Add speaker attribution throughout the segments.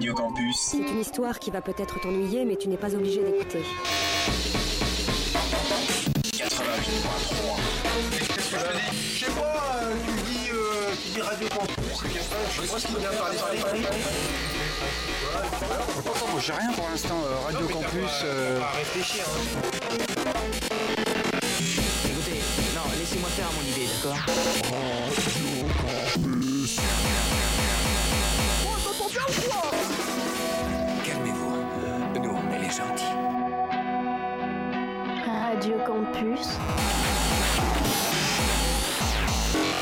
Speaker 1: Radio Campus.
Speaker 2: C'est une histoire qui va peut-être t'ennuyer, mais tu n'es pas obligé d'écouter.
Speaker 1: 88.3.
Speaker 3: Je sais pas, tu dis, euh, tu dis Radio Campus, je sais pas ce qu'il vient parler.
Speaker 4: J'ai rien pour l'instant, euh, Radio Non, Campus. pas-
Speaker 3: euh, pas réfléchir, hein.
Speaker 5: Écoutez, non, laissez-moi faire mon idée, d'accord?
Speaker 6: Radio Campus.
Speaker 7: On s'entend bien ou quoi? Radio Campus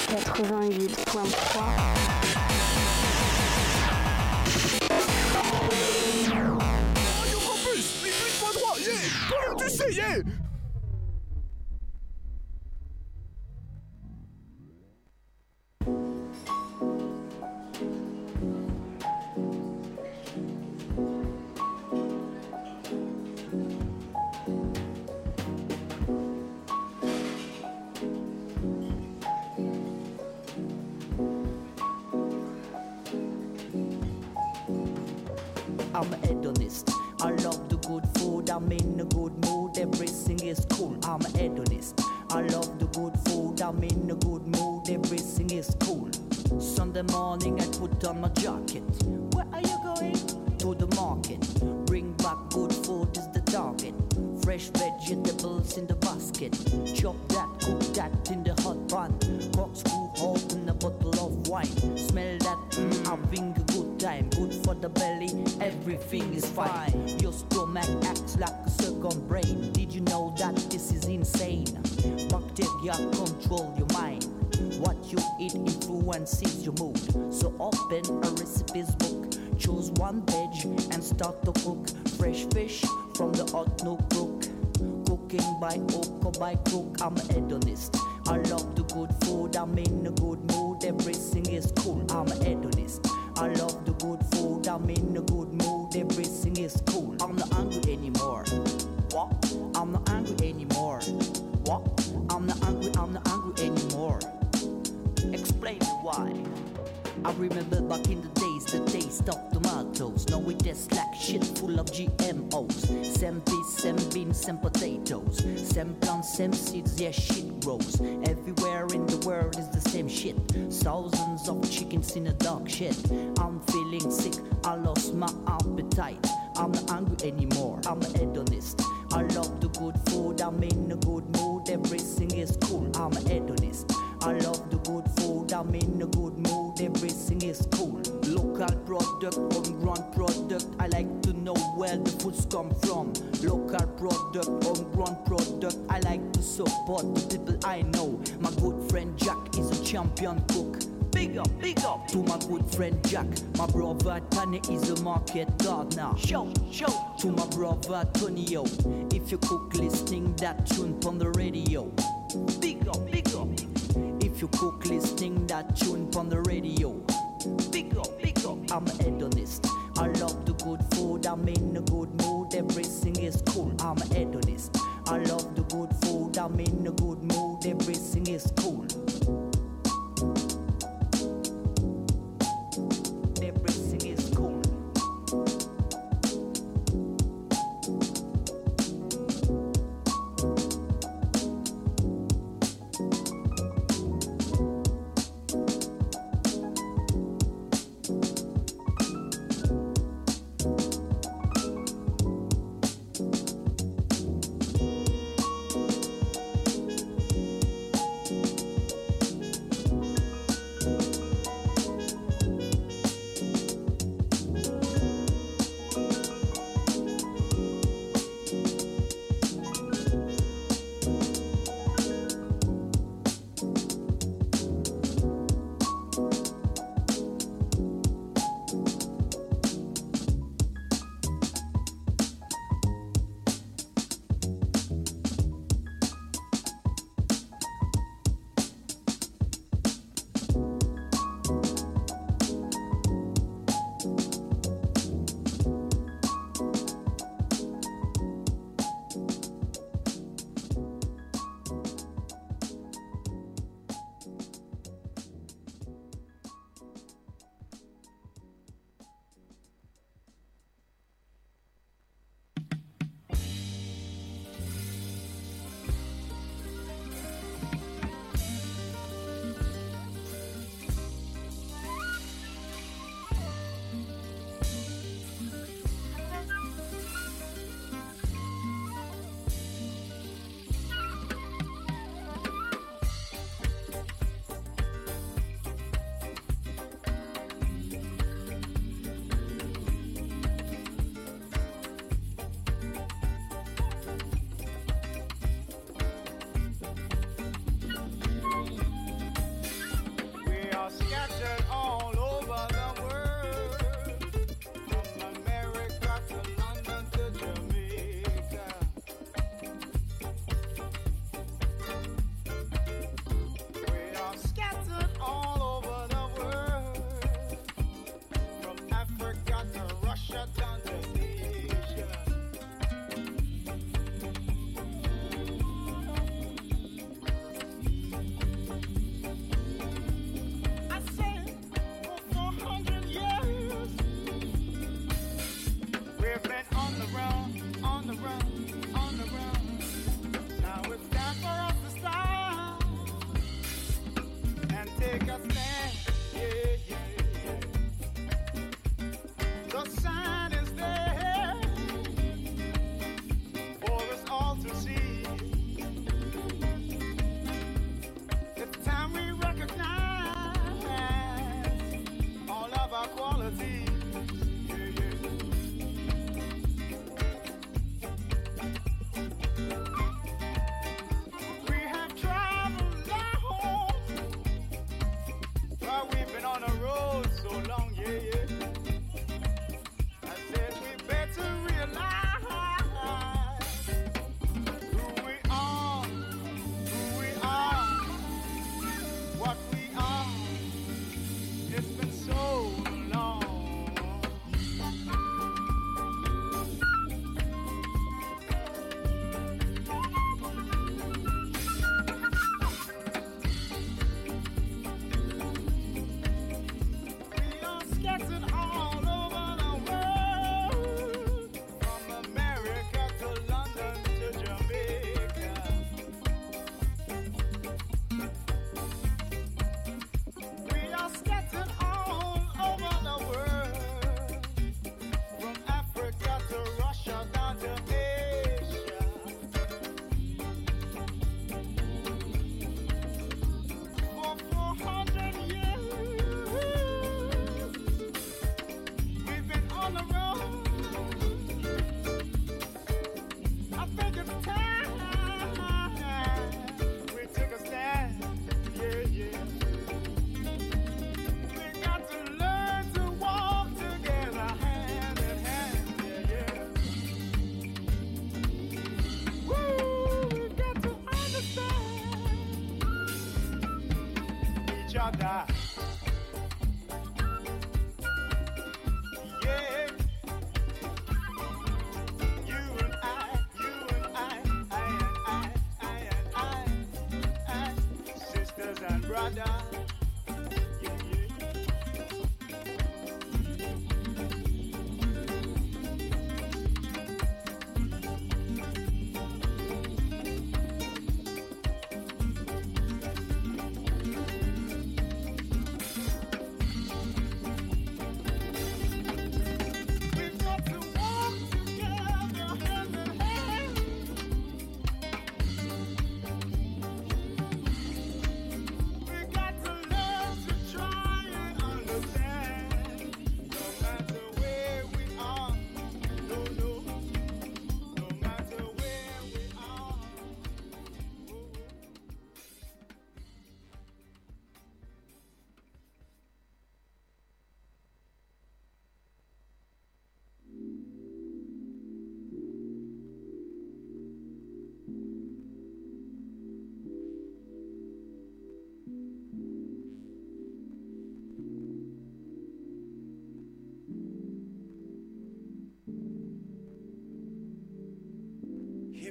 Speaker 7: 88.3 Radio Campus, les plus de droit! Tu sais! get pocket now. Show, show. To my brother Tonio, if you cook listening that tune, from the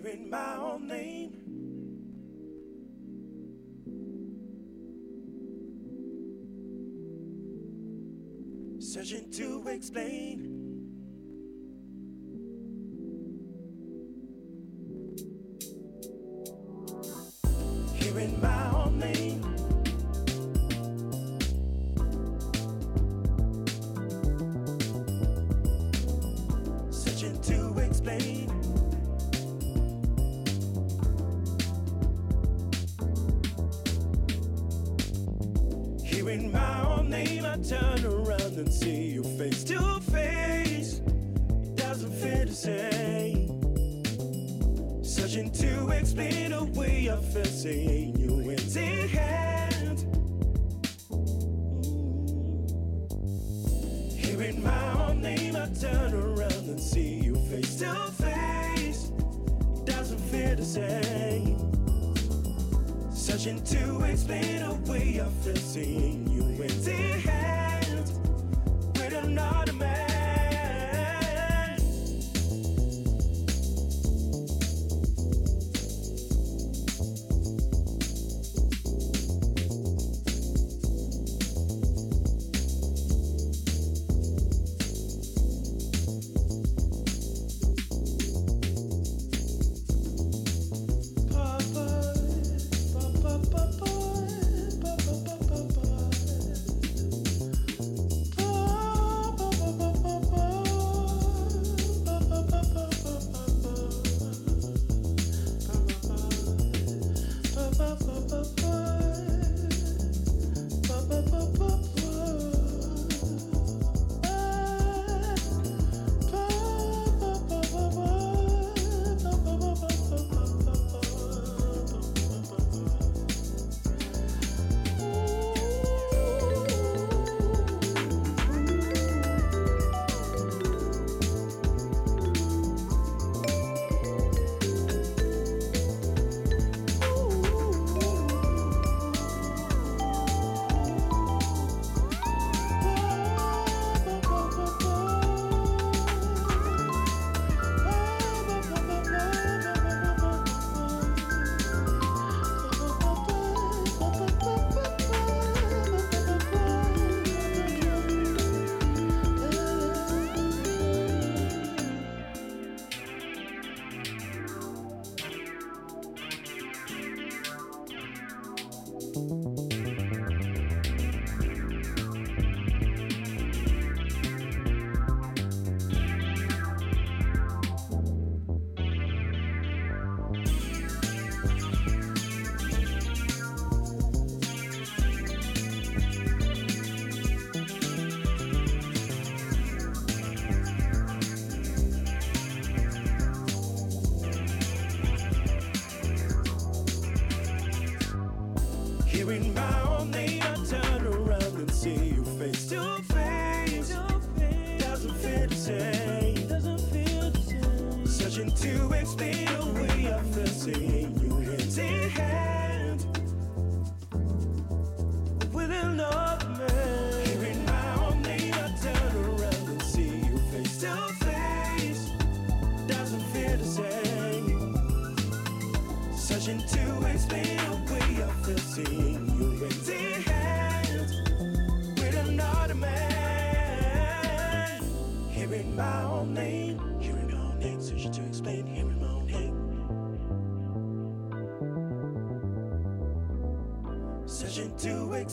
Speaker 1: hearing my own name.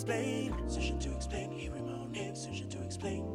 Speaker 1: explain. Session to explain.
Speaker 6: Here we moan. Session to explain.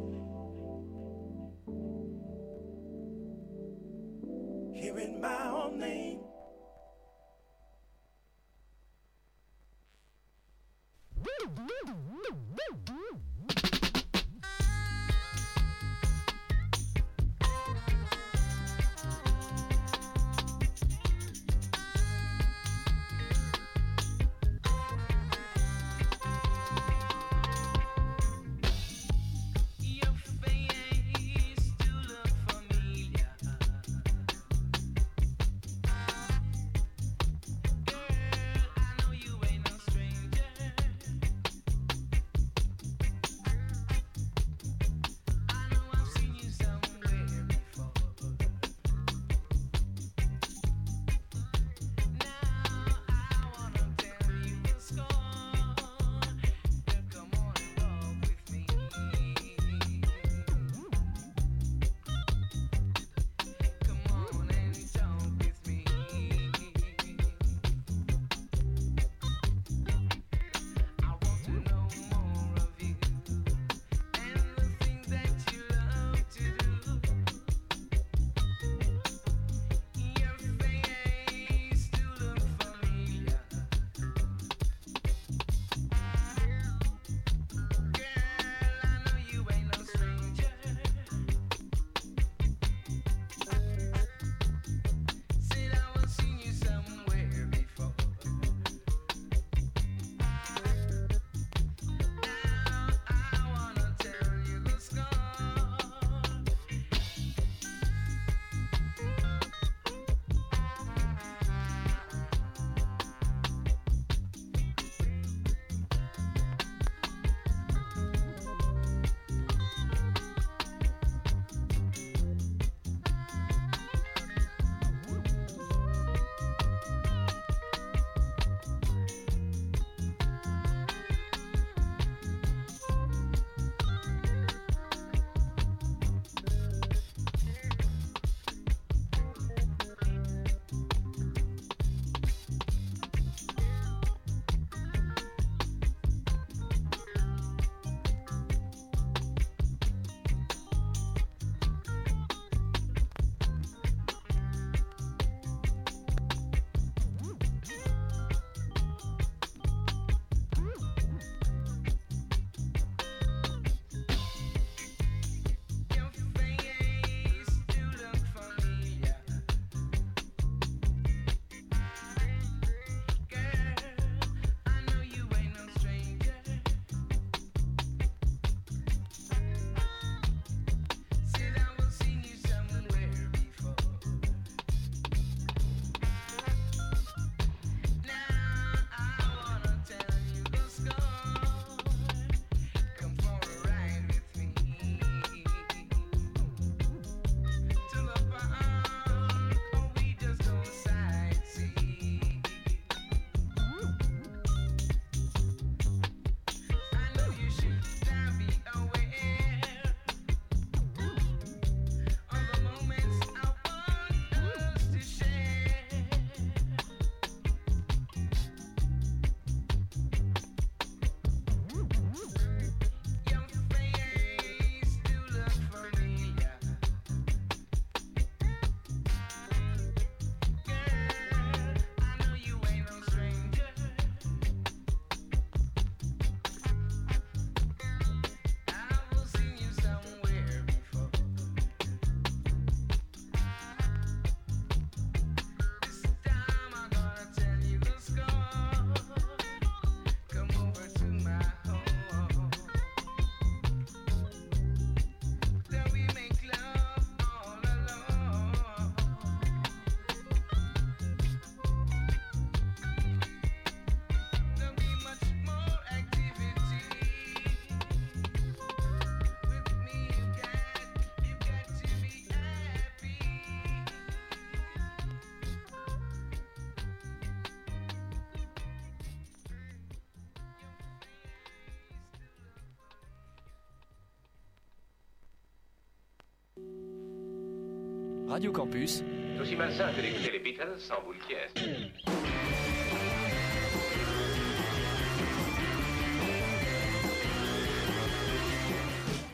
Speaker 8: Radio Campus.
Speaker 9: C'est aussi malsain que d'écouter les Beatles sans boule qui est.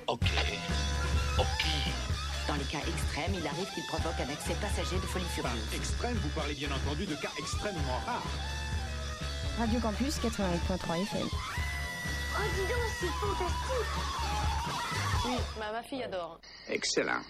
Speaker 9: Ok. Ok.
Speaker 10: Dans les cas extrêmes, il arrive qu'il provoque un accès passager de folie furieuse.
Speaker 11: Extrême, vous parlez bien entendu de cas extrêmement rares.
Speaker 12: Radio Campus 88.3 FM.
Speaker 13: Oh, dis donc, c'est fantastique!
Speaker 14: Oui, ma, ma fille adore.
Speaker 6: Excellent.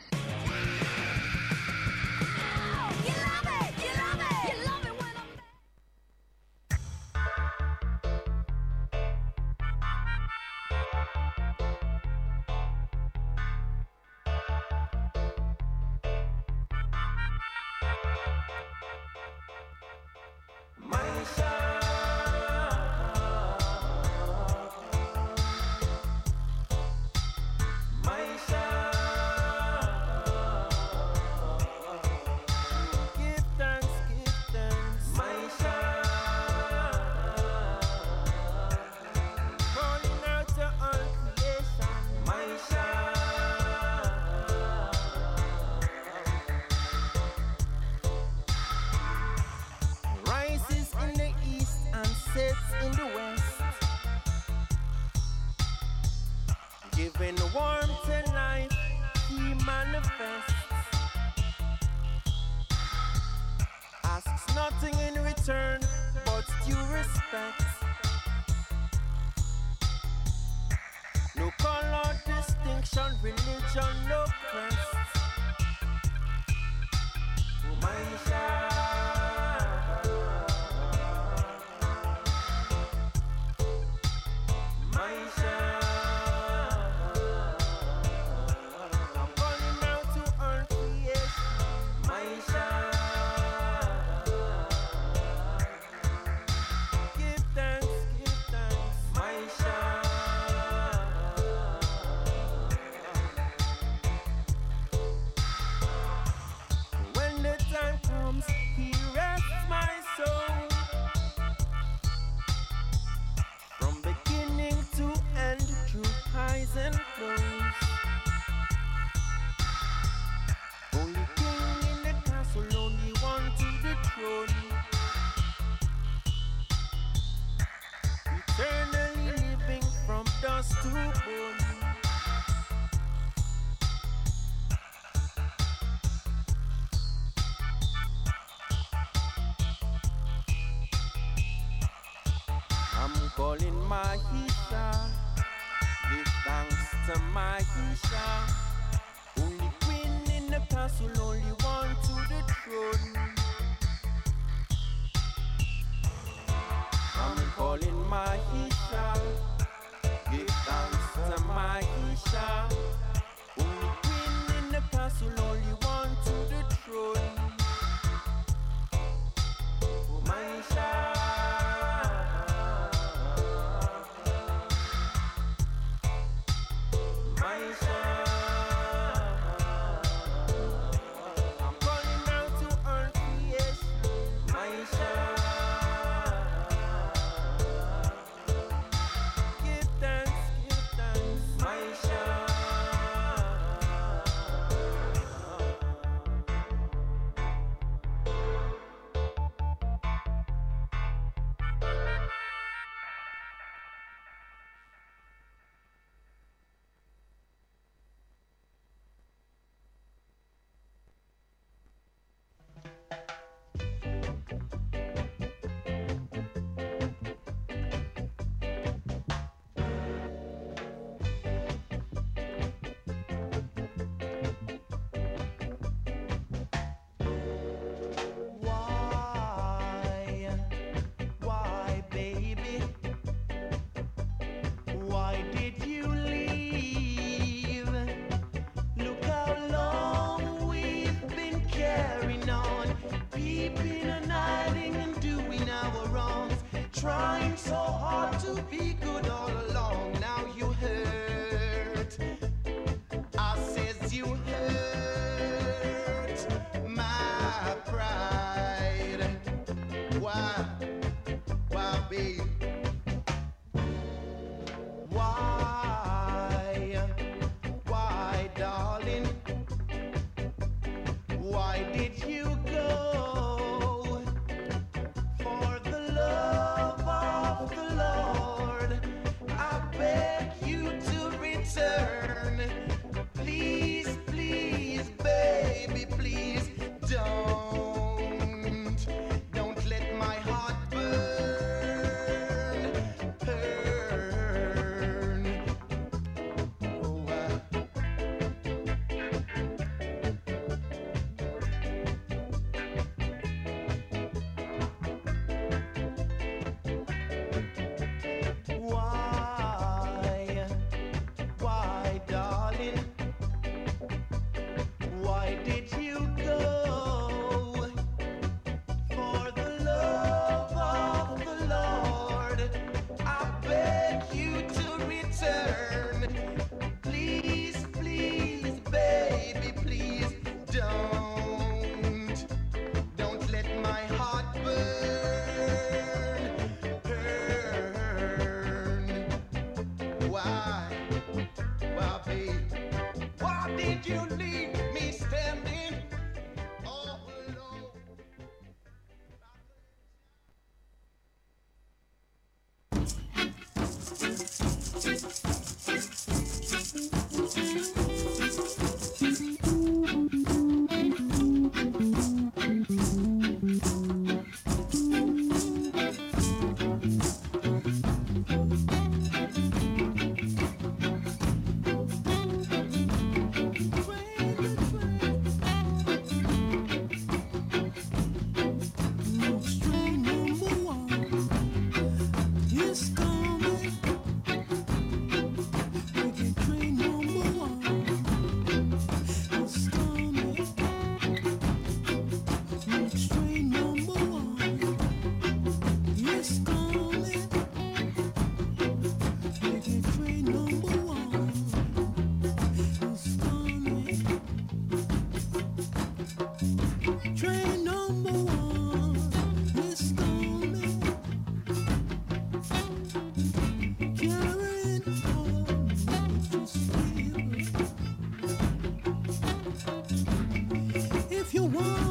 Speaker 15: one.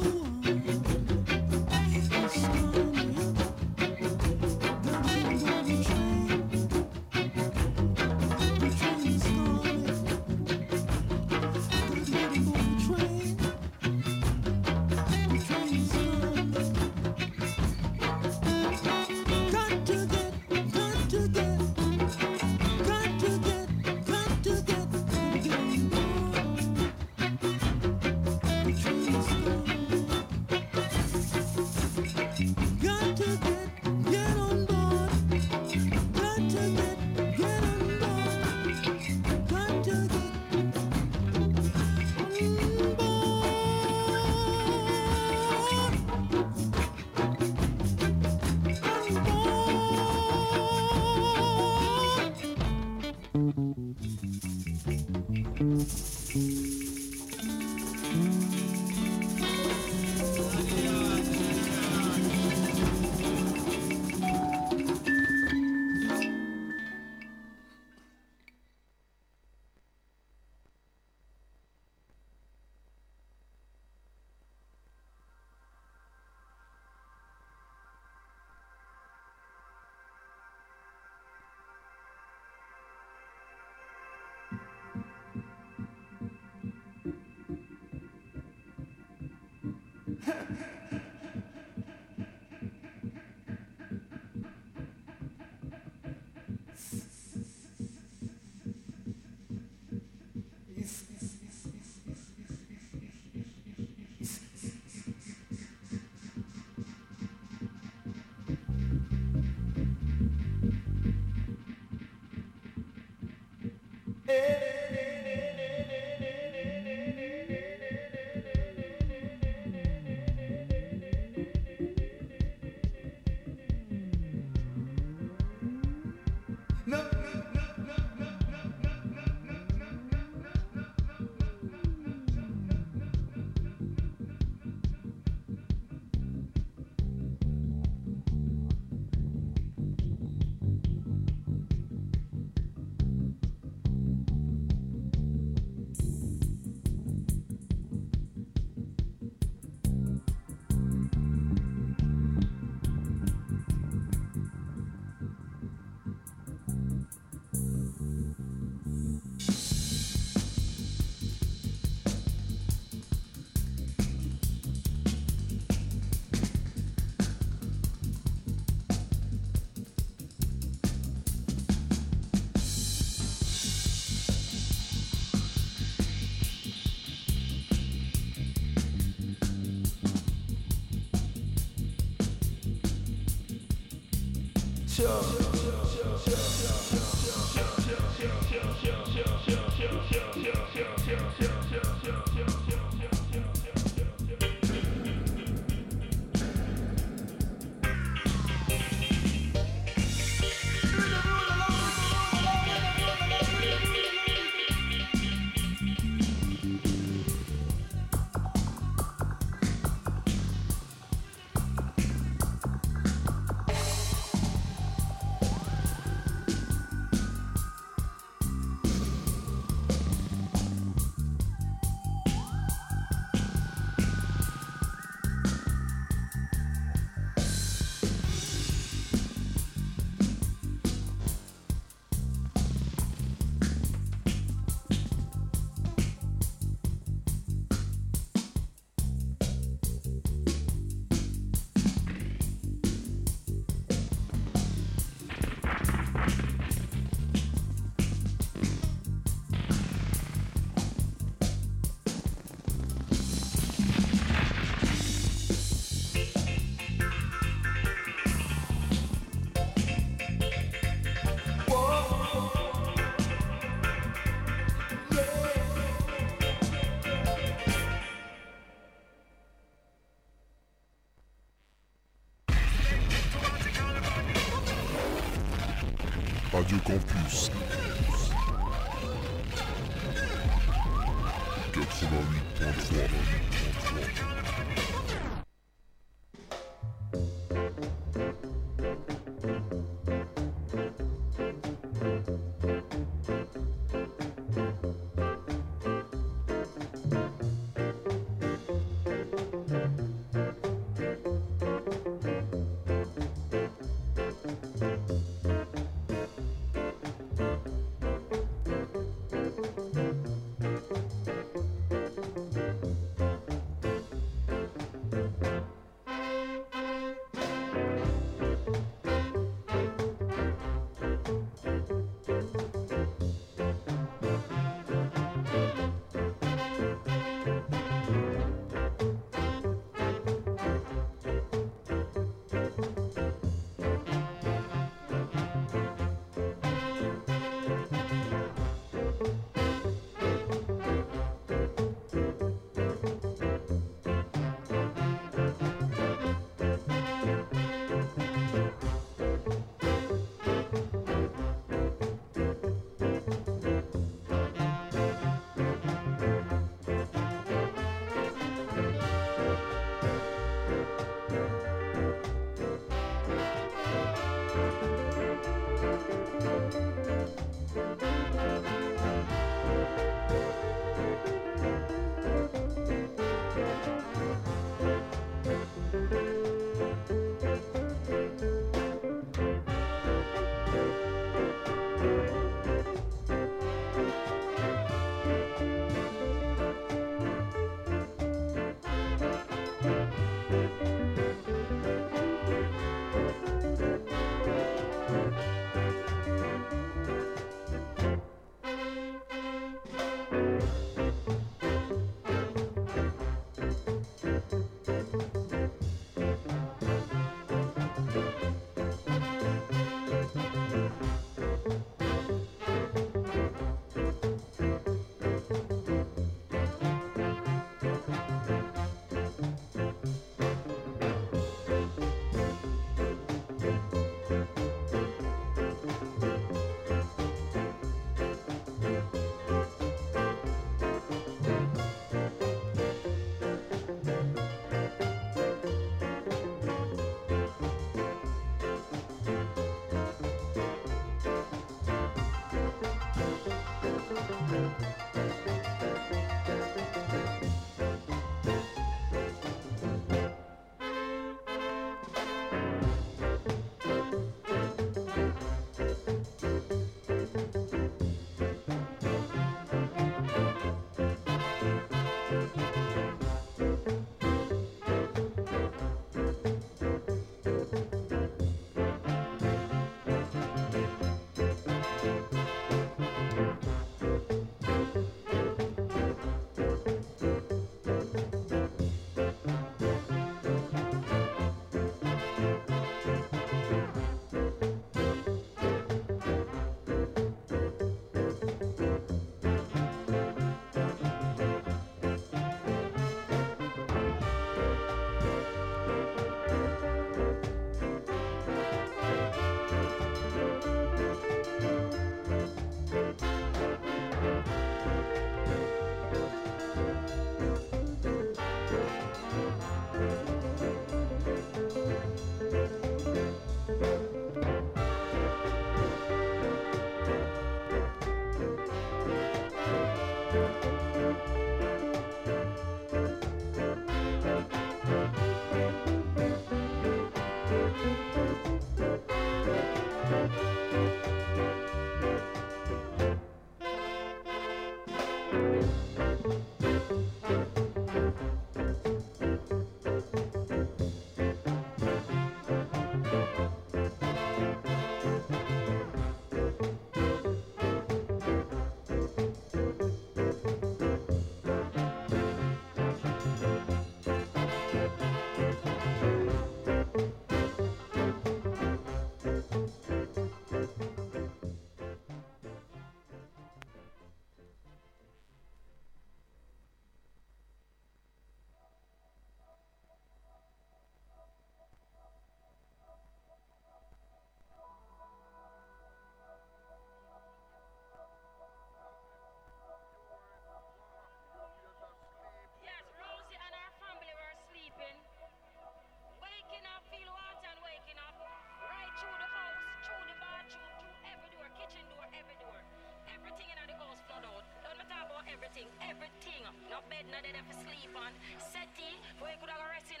Speaker 16: Bed, no dead for sleep on. Settee, where you could have rest in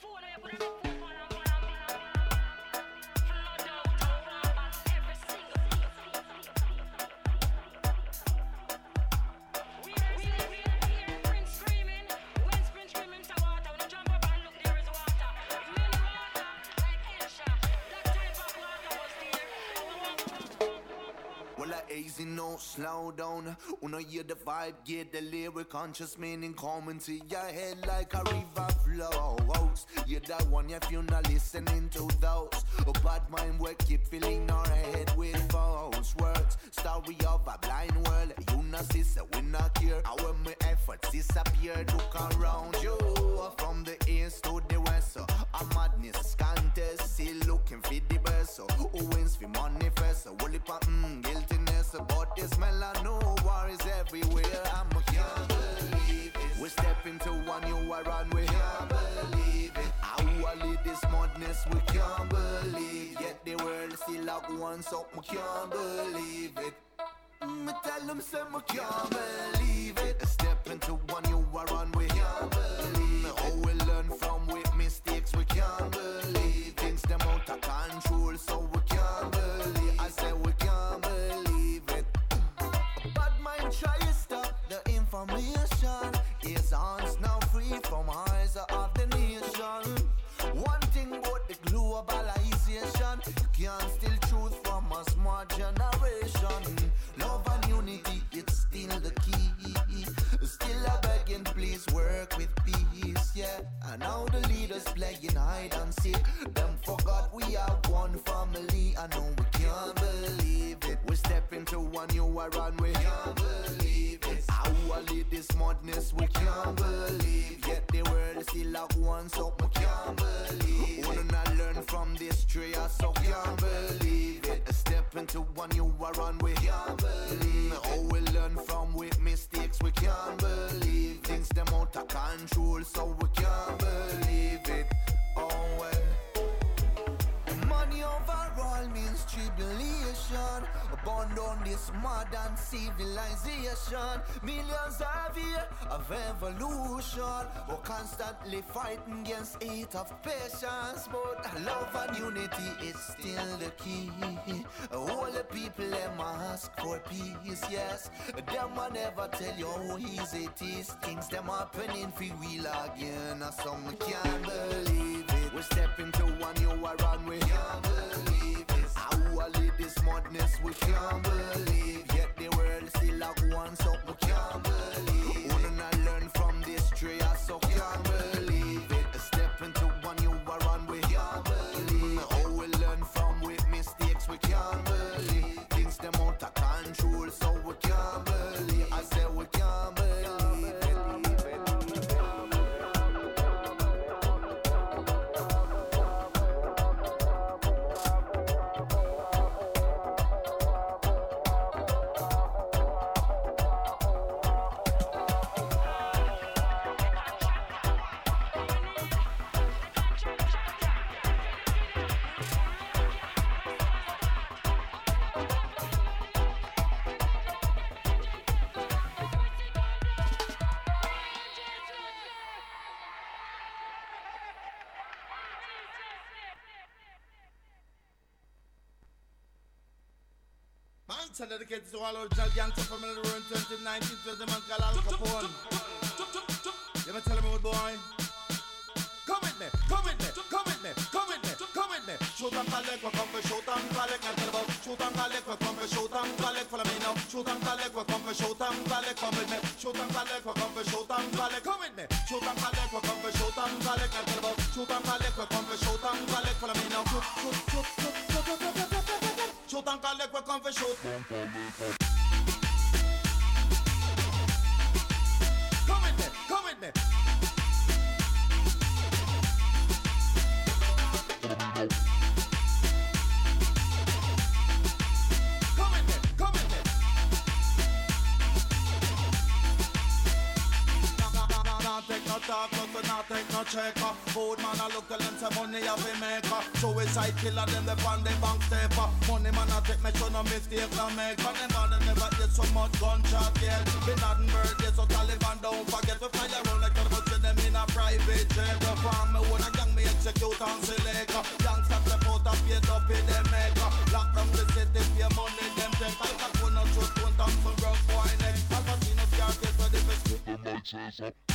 Speaker 16: phone, where you could have
Speaker 17: no slow down. I hear the vibe, get the lyric conscious meaning coming to your head like a river You're that one if you're not listening to those. A bad mind will keep filling our head with false words. Story of a blind world. You not see, so we not here. Our my efforts disappeared. Look around you. From the east to the west. So a madness contest. Still looking for the best. So who wins for manifest? So will it mm, guiltiness about this smell I know war is everywhere I'm a can't believe it We step into one new war and we can't believe it. How I lead this madness we can't believe. Yet the world still like one so we can't believe it. Mm, me tell them say me can't believe it. Step into one new war and we can't believe into one new war we can't believe it. How lead this madness we can't believe Yet the world still like one so we can't believe it. Wanna learn from this tree so can't believe it. Step into one new and we can't believe How we learn from with mistakes we can't believe Things. Them out of control so we can't believe it. Oh well. Money means tribulation Born on this modern civilization. Millions of years of evolution We're constantly fighting against hate of patience. But love and unity is still the key. All the people them ask for peace, yes. Them a never tell you how easy it is. Things them happening for real again Some can't believe it. We step into one new war and we can't believe
Speaker 18: samba Dedicated to all original from room 2019 to the man called Al Capone. You tell boy? Come with me, come with me, come with me, come with me, come with me. Shoot and collect, we come for shoot and collect. I tell about shoot and collect, we come for shoot and collect. Follow me now. Shoot and collect, we come for shoot and collect. Come with me. Shoot and collect, we come for shoot and collect. Come with me. Shoot and collect, we come for shoot and collect. I tell about shoot and collect, we come for shoot and collect. Follow me now. Shoot, shoot, shoot, shoot, shoot, shoot, shoot, and come for shoot. Come with me, come with me. not take no checker. Food man, I look to them money I be maker. Suicide killer, them the pan, they bank safer. Money man, I take me to no mistake I make. But them all, them never get so much gunshot, yeah. not in birthday, so Taliban don't forget. We fly around like cannibals to them in a private jet. We farm me own a gang, me execute on select. Gangsta step out of your up in the maker. Lock down the city, pay money, them take. I can't go no truth, don't talk some rough wine. I'll continue to get so they best. Put my chairs up.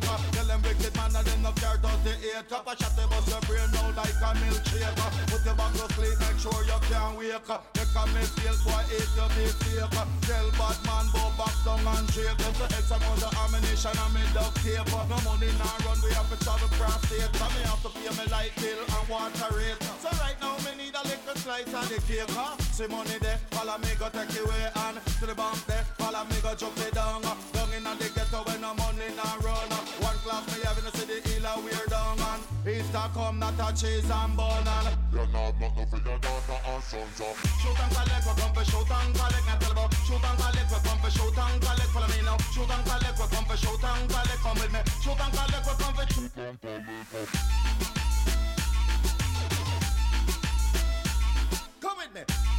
Speaker 18: Uh. Tell them wicked man and them no care does the eight Cup a shot them bust your brain now like a milkshake uh. Put your back to sleep, make sure you can't wake uh. Make a mistake, boy, eat your mistake. Tell bad man, go back down and shake Them the X amount of ammunition and me duct tape. No money nah run, we have to travel cross state So me have to pay me light bill and water rate So right now me need a little slice of the cake. See money there, follow me go take away and To the bank there, follow me go jump it down. Down in the ghetto when no money nah run Easter come not a cheese and bun and
Speaker 19: You're not nothing for your daughter and sons up.
Speaker 18: Shoot and collect, we come for shoot and collect. Not tell about shoot and collect, we come for shoot and collect. Follow me now. Shoot and collect, we come for shoot and collect. Come with me. Shoot and collect, we come for shoot and collect. Come with me.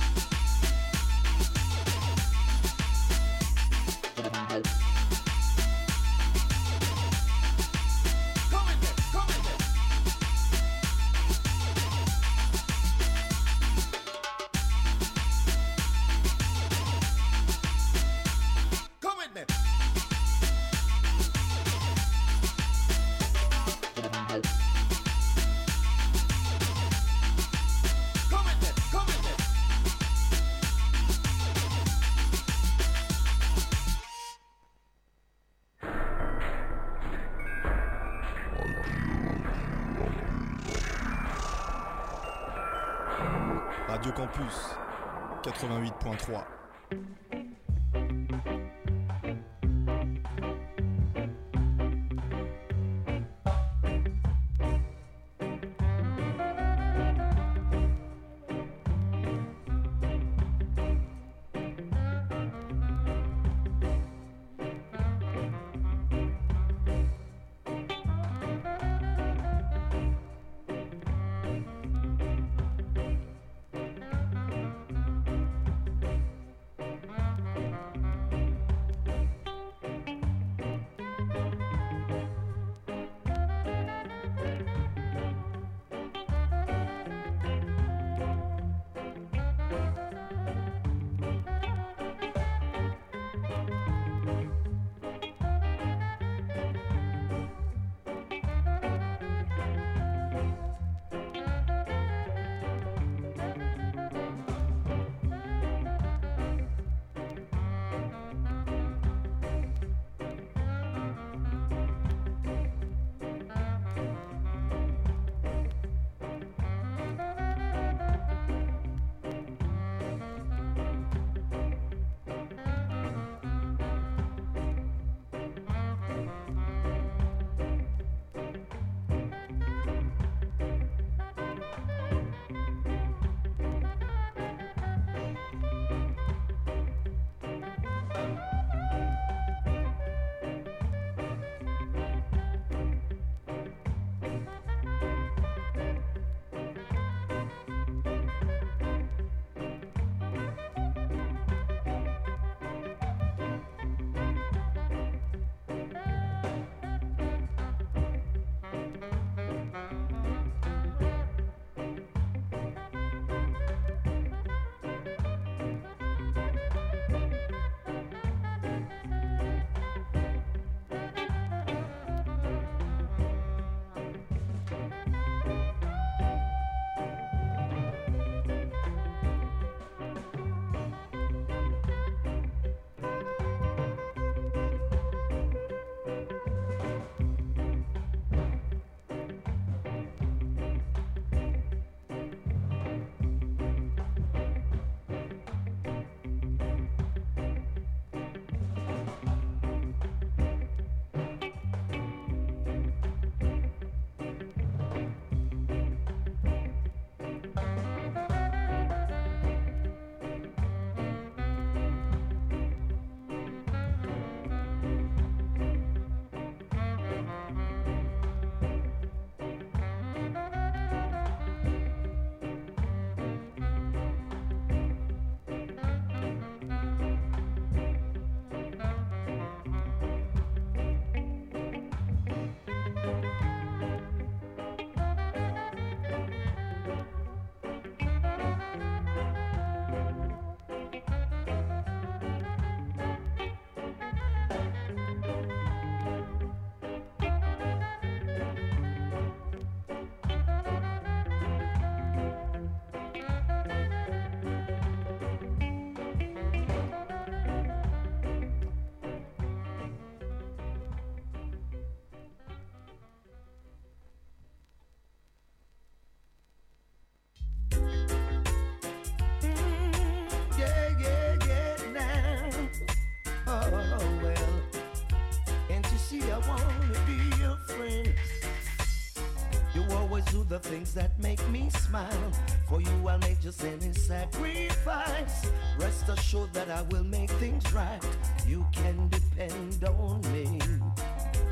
Speaker 20: The things that make me smile. For you, I'll make just any sacrifice. Rest assured that I will make things right. You can depend on me.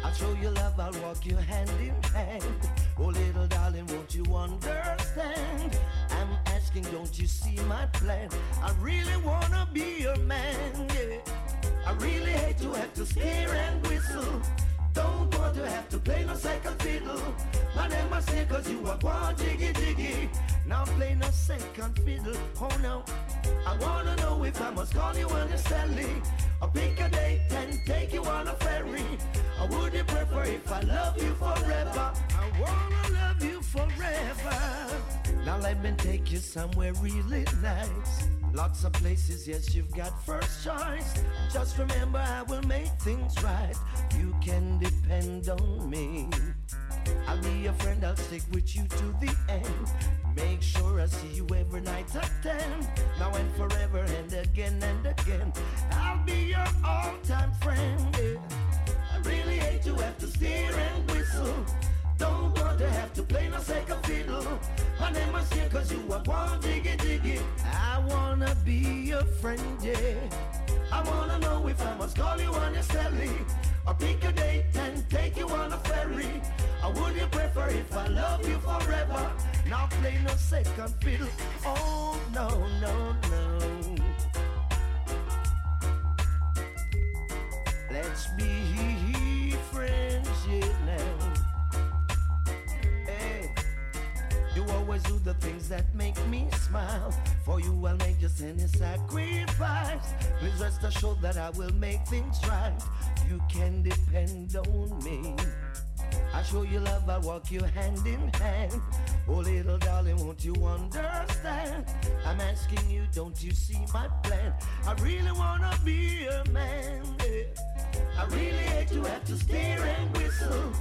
Speaker 20: I'll show you love, I'll walk you hand in hand. Oh, little darling, won't you understand? I'm asking, don't you see my plan? I really wanna be your man, yeah. I really hate to have to stare and whistle. Don't want to have to play no second fiddle. My name must say cause you are one jiggy jiggy. Now play no second fiddle. Oh no. I wanna know if I must call you on your celly. Or pick a date and take you on a ferry. Or would you prefer if I love you forever? I wanna love you forever. Now let me take you somewhere really nice. Lots of places, yes, you've got first choice. Just remember, I will make things right. You can depend on me. I'll be your friend, I'll stick with you to the end. Make sure I see you every night at 10. Now and forever and again and again. I'll be your all time friend. yeah. I really hate to have to steer and whistle. Don't want to have to play no second fiddle. My name is here cause you are one jiggy jiggy. I wanna be your friend, yeah. I wanna know if I must call you on your celly. Or pick a date and take you on a ferry. Or would you prefer if I love you forever? Now play no second fiddle. Oh no, no, no. Let's be you always do the things that make me smile. For you, I'll make just any sacrifice. Please rest assured that I will make things right. You can depend on me. I show you love, I'll walk you hand in hand. Oh, little darling, won't you understand? I'm asking you, don't you see my plan? I really wanna be a man. yeah. I really hate to have to stare and whistle.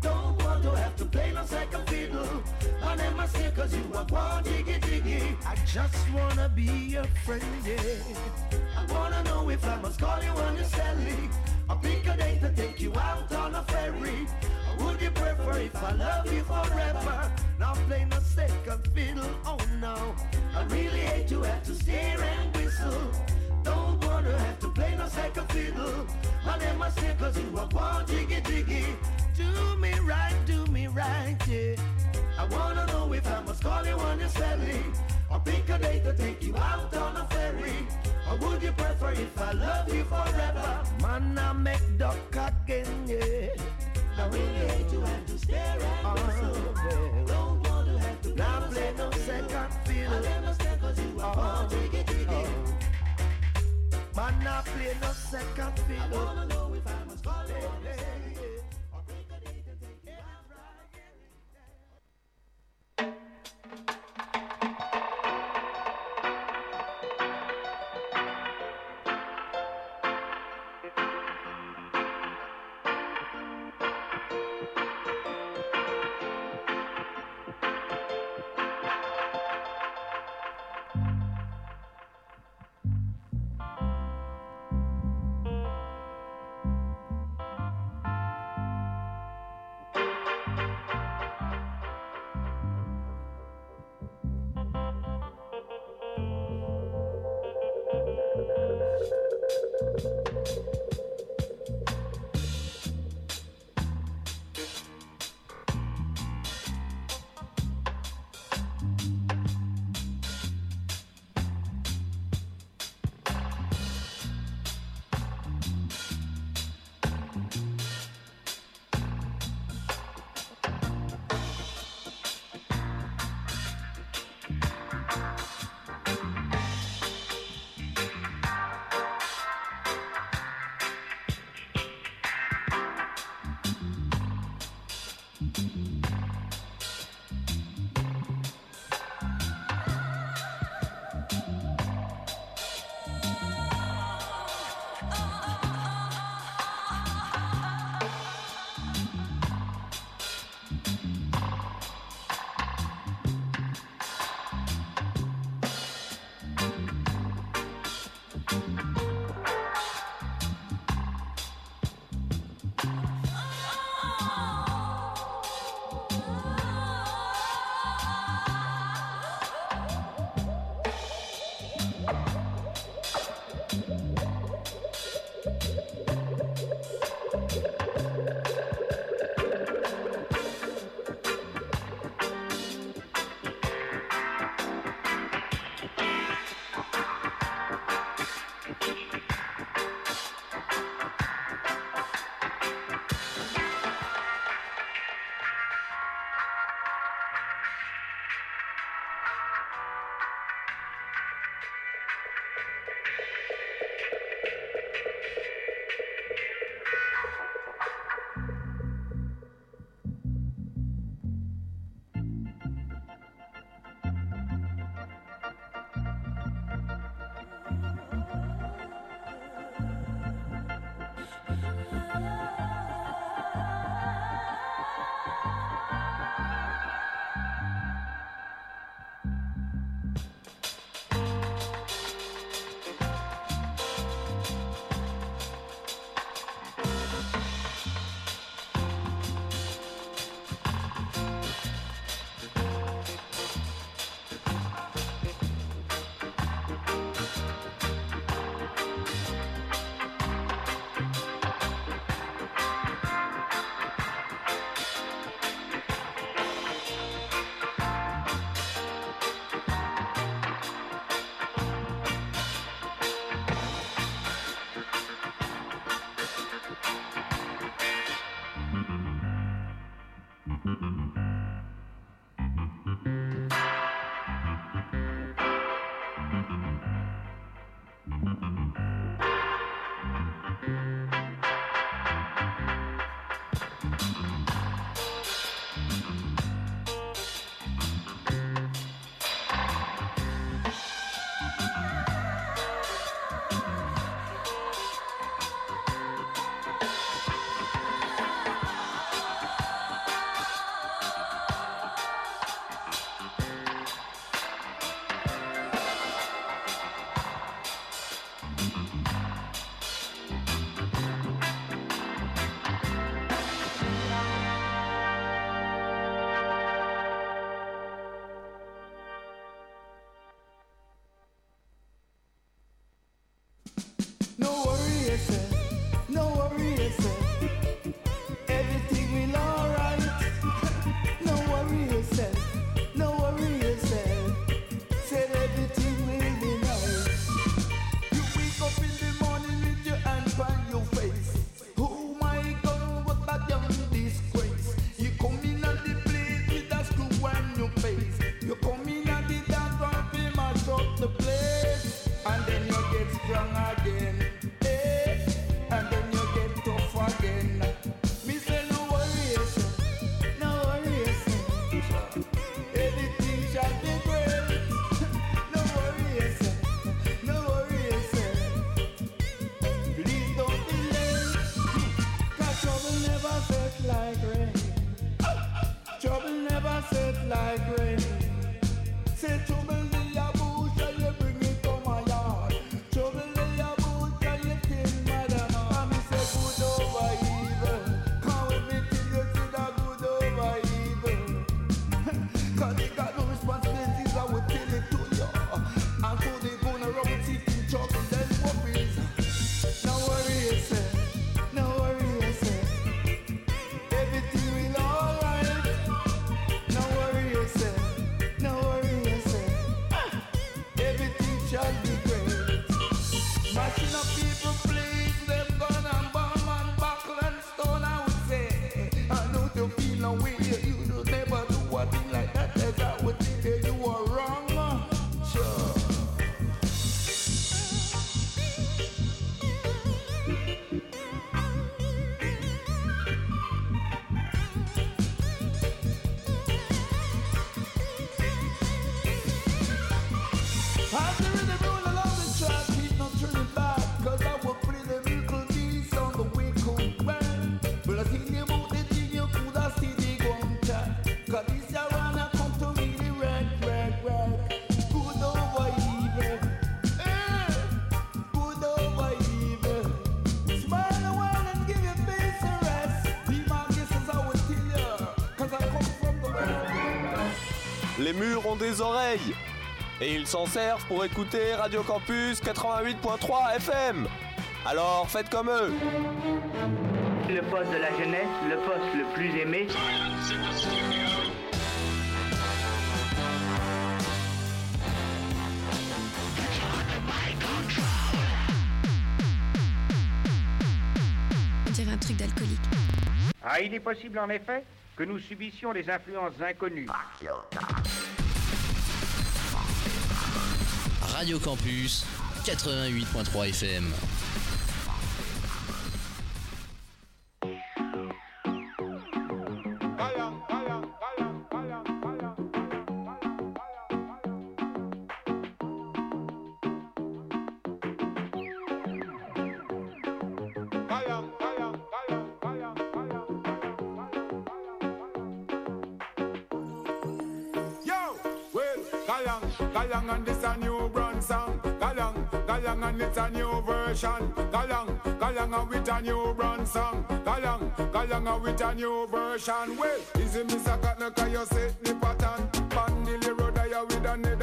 Speaker 20: Don't want to have to play no second fiddle. I never say cause you are one jiggy jiggy. I just wanna be your friend, yeah. I wanna know if I must call you on your celly. Or pick a date to take you out on a ferry. Would you prefer if I love you forever? Now play no second fiddle, oh no. I really hate to have to stare and whistle. Don't wanna have to play no second fiddle. Name must say cause you are one jiggy jiggy. Do me right, do me right, yeah. I wanna know if I must call you on your celly. Or pick a date to take you out on a ferry. Or would you prefer if I love you forever? Man, I make duck again, yeah. I really hate to have to stare and whistle. Uh-huh. Don't want to have to now play no second fiddle. I never stand cause you are one uh-huh. jiggy jiggy. Uh-huh. Man, I play no second fiddle. I wanna know if I must call you on your
Speaker 21: no worries.
Speaker 22: Les murs ont des oreilles et ils s'en servent pour écouter Radio Campus 88.3 FM. Alors faites comme eux.
Speaker 5: Le poste de la jeunesse, le poste le plus aimé.
Speaker 23: On dirait un truc d'alcoolique.
Speaker 24: Ah, il est possible en effet que nous subissions les influences inconnues.
Speaker 25: Radio Campus 88.3 FM.
Speaker 26: version. Galang, galang with a new brand song. Galang, galang with a new version. Well, is it Mr. Katnaka you set the pattern? Pan the road with a net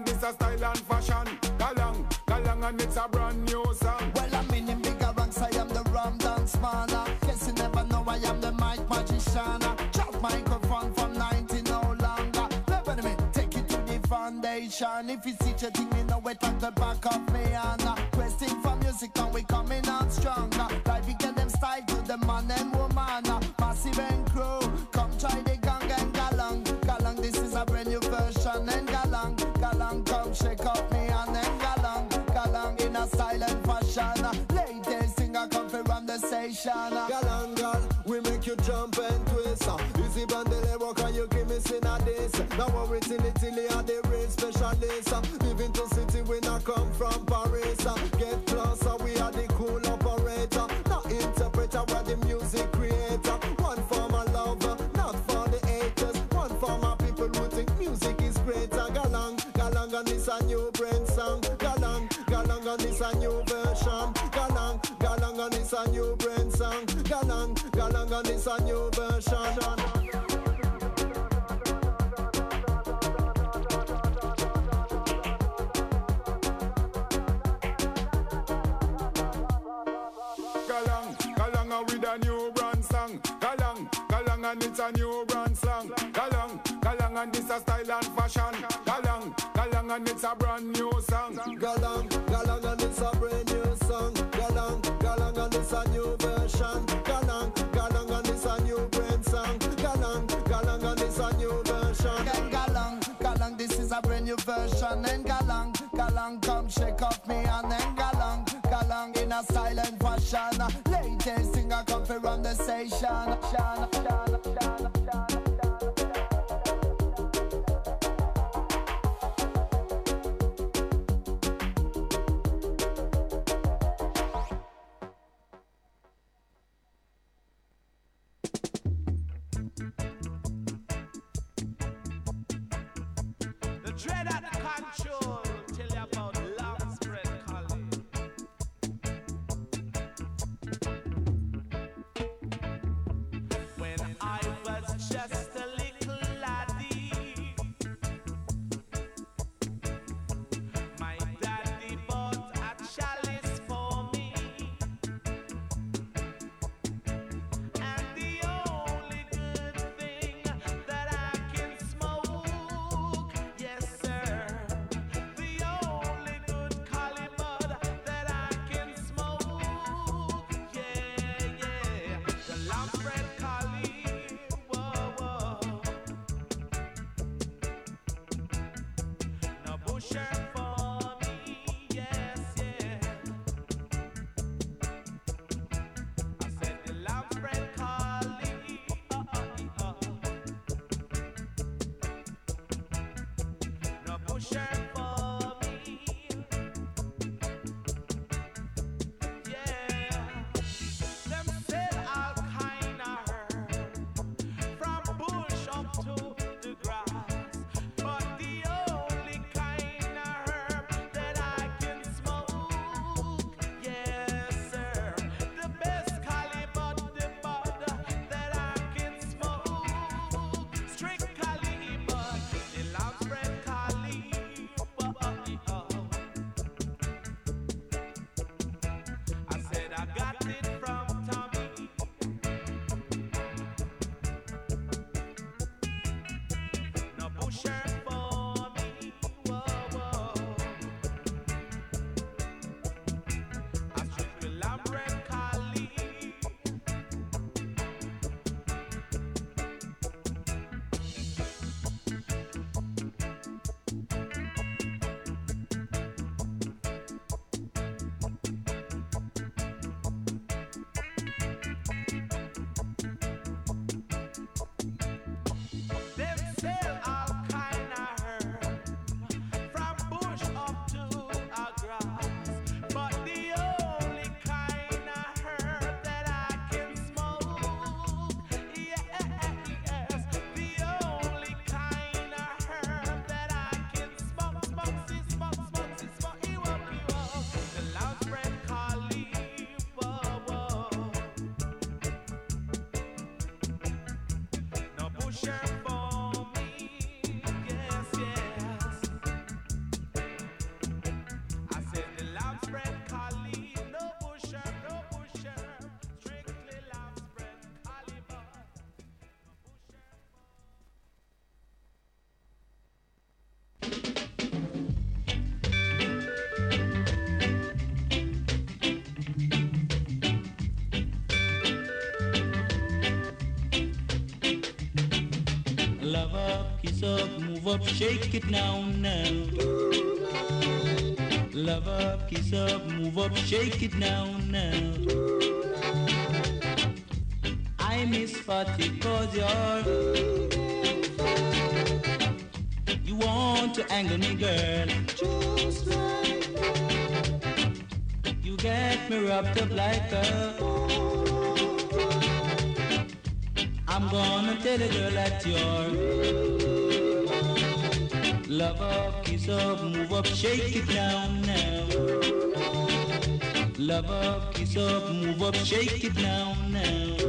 Speaker 26: and this a style and fashion. Galang, galang and it's a brand new song.
Speaker 27: Well, I'm in the bigger ranks, I am the Ram Dance man. Guess you never know I am the mic magician. Chop microphone from 90 no longer. Level me, take it to the foundation. If you see your thing, you know it on the back of me. And, eraser. Get
Speaker 28: closer, we are the cool operator. Not interpreter, we're the music creator. One for my lover, not for the haters. One for my people who think music is greater. Galang, galang, and it's a new brand song. Galang, galang, and it's a new version. Galang, galang, and it's a new brand song. Galang, galang, and it's a new version.
Speaker 26: It's a new brand song. Galang, galang, and this a style and fashion. Galang, galang, and it's a brand new song.
Speaker 29: Galang, galang, and it's a brand new song. Galang, galang, and it's a new version. Galang, galang, and it's a new brand song. Galang, galang, and it's a new version.
Speaker 27: And galang, galang, this is a brand new version. And galang, galang, come shake off me and then galang, galang in a silent fashion. Latest singer come fi run the station.
Speaker 6: Dread and control up,
Speaker 30: shake it now, now. Love up, kiss up, move up, shake it now, now. I miss Fatty cause you're. You want to anger me, girl. Just like You get me wrapped up like a. I'm gonna tell a girl that you're Love up, kiss up, move up, shake it down now. Love up, kiss up, move up, shake it down now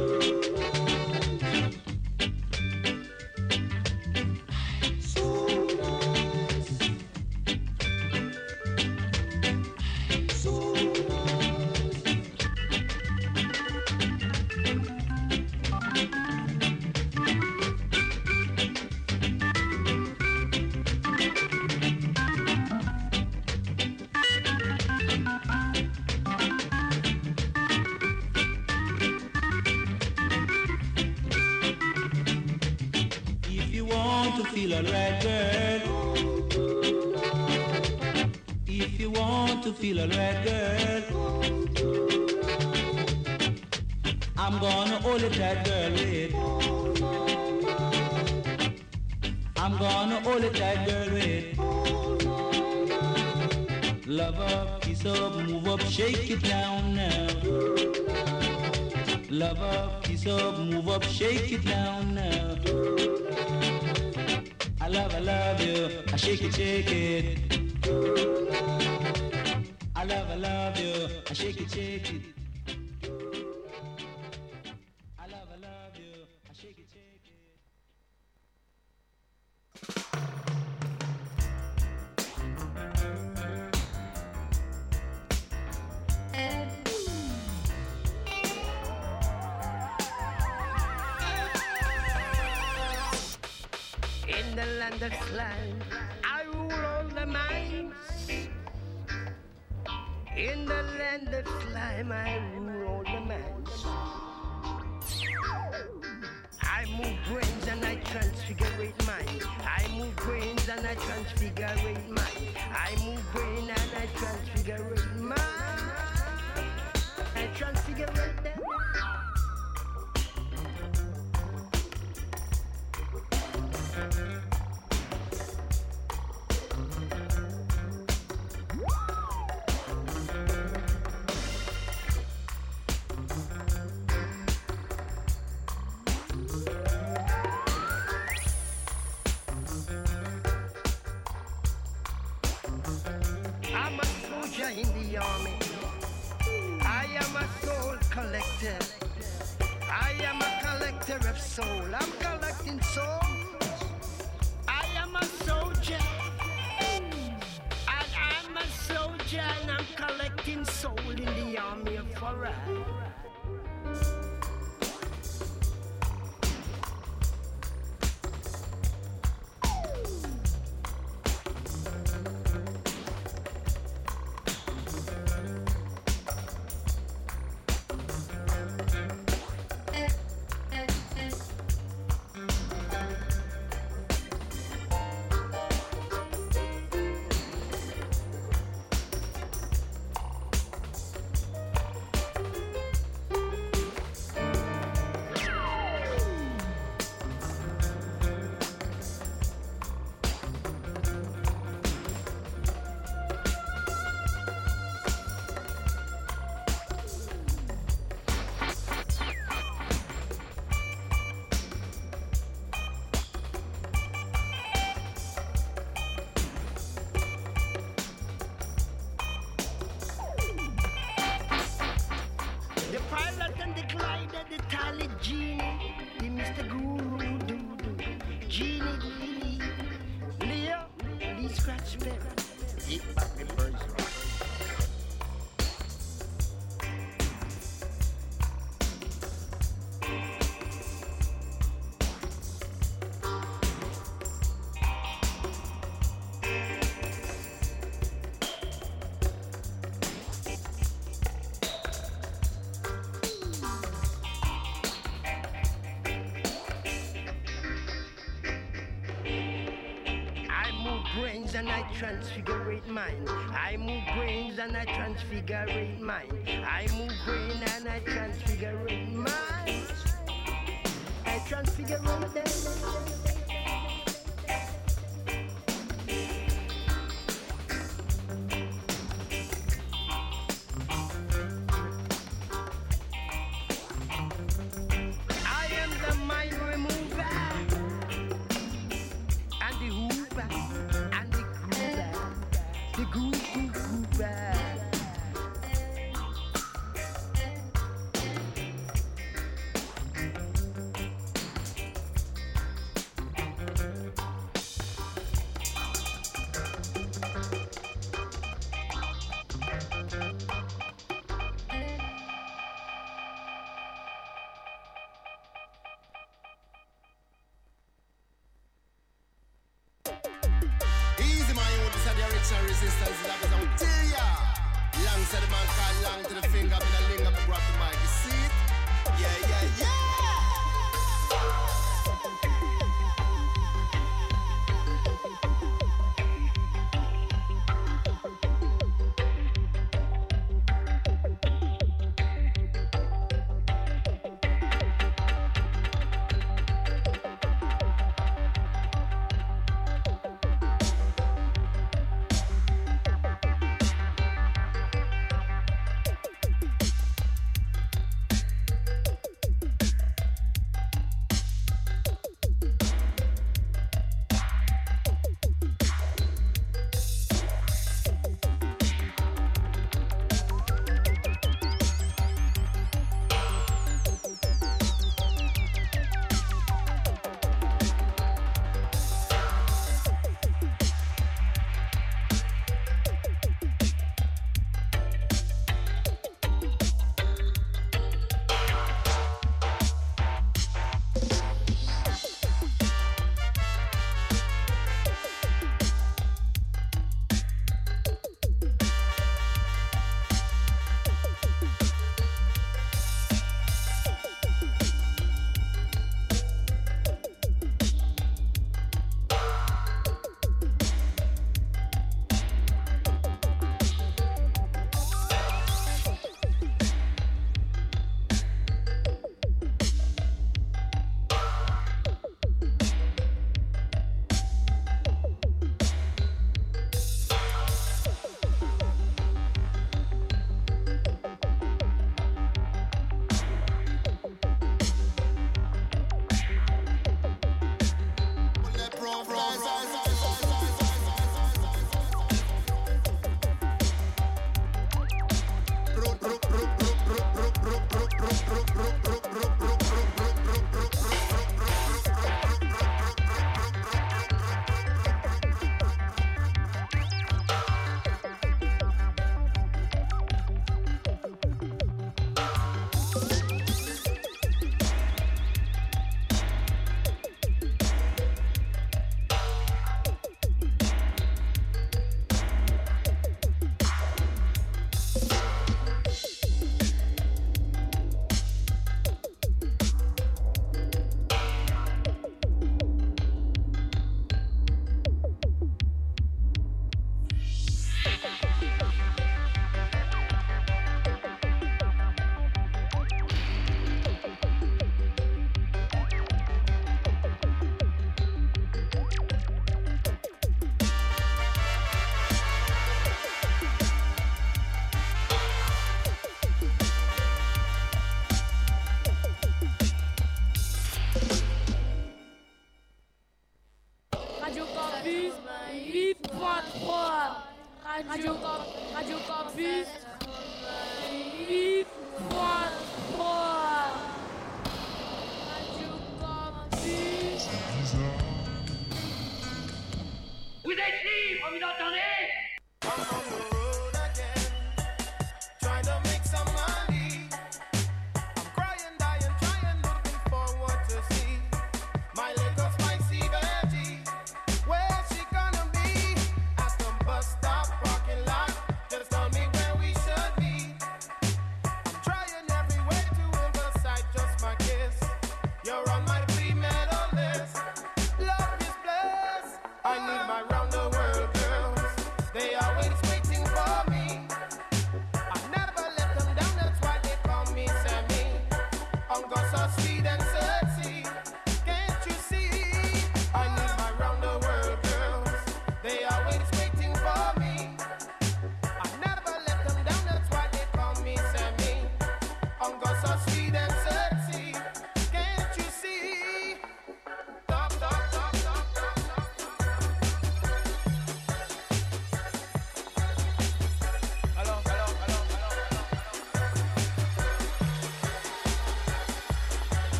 Speaker 20: transfigurate mine. I move brains and I transfigurate mine. I move brain and I transfigurate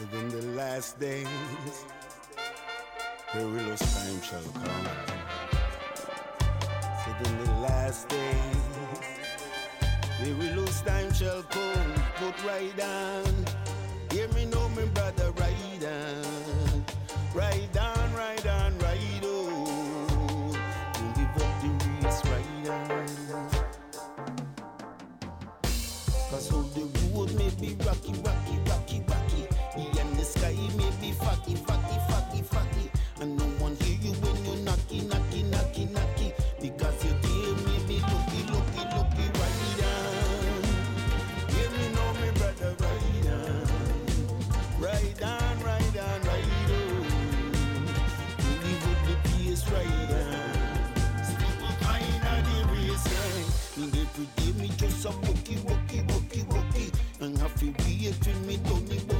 Speaker 20: within the
Speaker 18: last days, the willow's time shall come. Within the last days, the willow's time shall come. Put right on, hear me know my brother, right on, right on, right on, right on. Don't give up the race, right on. Cause all the road may be rocky, rocky fatty, fatty, fatty, fatty. And no one hear you when you knocky, knocky, knocky, knocky. Because you dear me, me looky, looky, looky right down. Hear me know me brother right down. Right down, right down, right the peace right down. People kind of the reason. Every day me just a wookie, wookie, wookie, wookie. And have to be a me, don't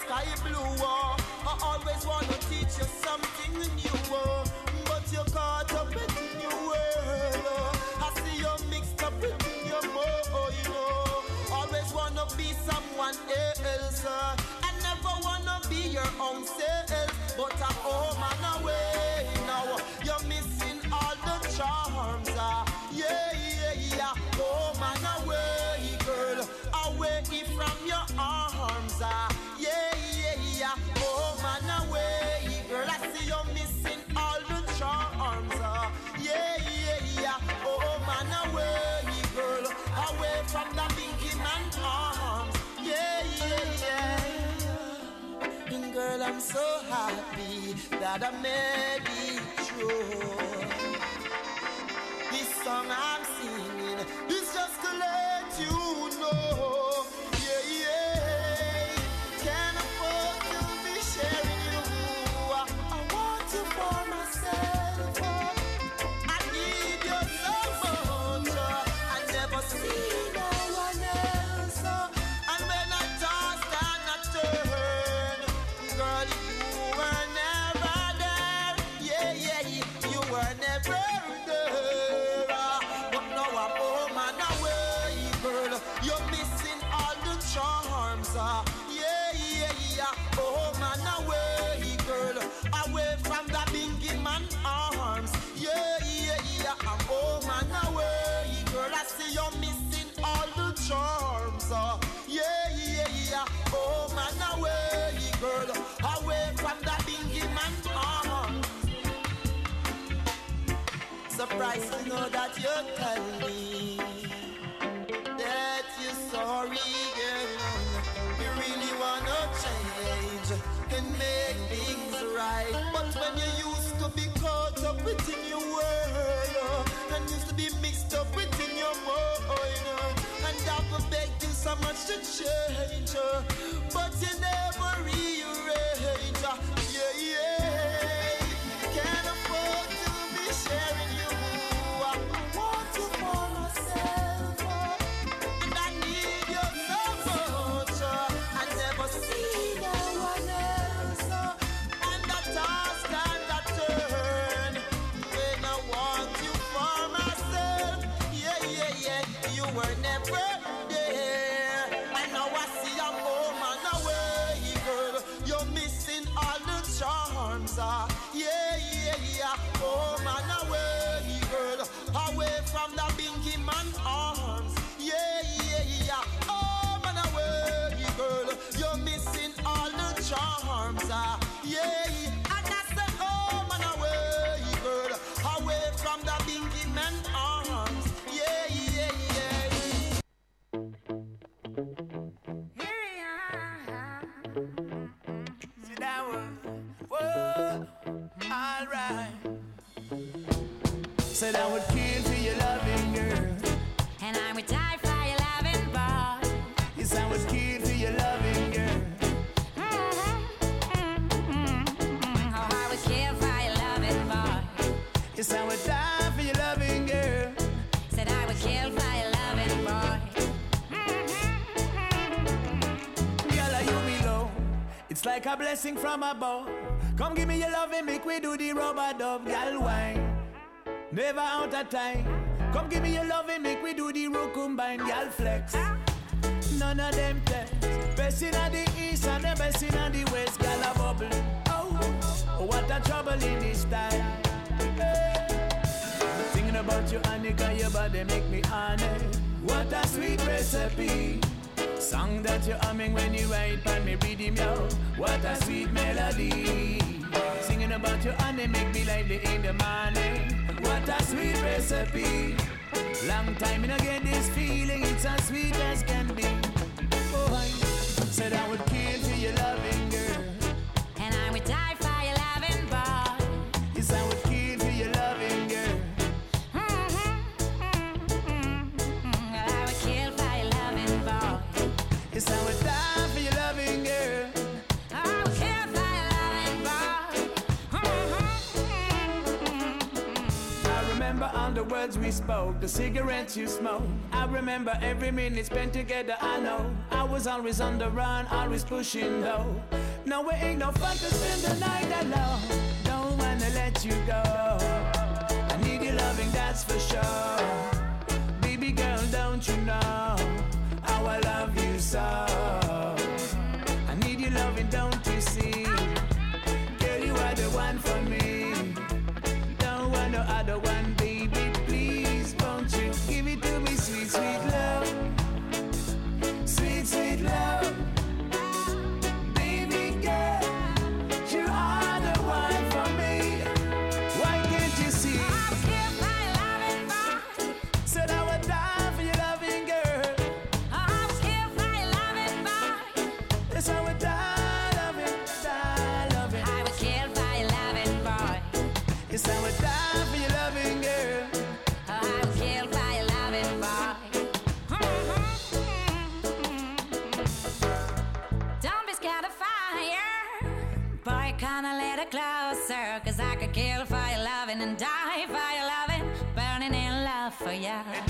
Speaker 31: sky blue. Oh. I always wanna teach you something new. Oh. But you're caught up in your world. Oh. I see you're mixed up in your mind. Oh. Always wanna be someone else. Uh. I never wanna be your own self. But I'm home I'm so happy that I made it true. This song I'm singing is just to let that you tell me that you're sorry, girl. You really wanna change and make things right. But when you used to be caught up within your world and used to be mixed up within your mind, and I've begged you so much to change, but you never rearrange.
Speaker 6: Said I would kill for your loving girl.
Speaker 32: And I would die for your loving boy.
Speaker 6: Yes, I would kill for your loving girl. Mm-hmm, mm-hmm, mm-hmm.
Speaker 32: Oh, I would kill for your loving boy.
Speaker 6: Yes, I would die for your loving girl.
Speaker 32: Said I would kill for your loving boy.
Speaker 6: Girl, are you below? It's like a blessing from above. Come give me your love and make we do the rubber dub, girl wine. Never out of time. Come give me your love and make we do the rook combine, girl flex. None of them test. Best in the east and the best in the west, girl a bubble. Oh, what a trouble in this time. Hey. Thinking about you, Annika, your body make me honest. What a sweet recipe. Song that you're humming when you write on me rhythm, yo. What a sweet melody. Singing about you they make me lively in the morning. What a sweet recipe. Long time in get this feeling, it's as sweet as can be. Oh, I said I would kill for your loving girl.
Speaker 32: And I would die for your loving boy.
Speaker 6: Yes, I would kill for your loving girl.
Speaker 32: Mmm, I would kill for your loving boy.
Speaker 6: Yes, I would down the words we spoke, the cigarettes you smoked. I remember every minute spent together, I know. I was always on the run, always pushing though. No, it ain't no fun to spend the night alone. Don't wanna let you go. I need your loving, that's for sure. Baby girl, don't you know how I love you so?
Speaker 32: closer, cause I could kill for your loving and die for your loving, burning in love for you.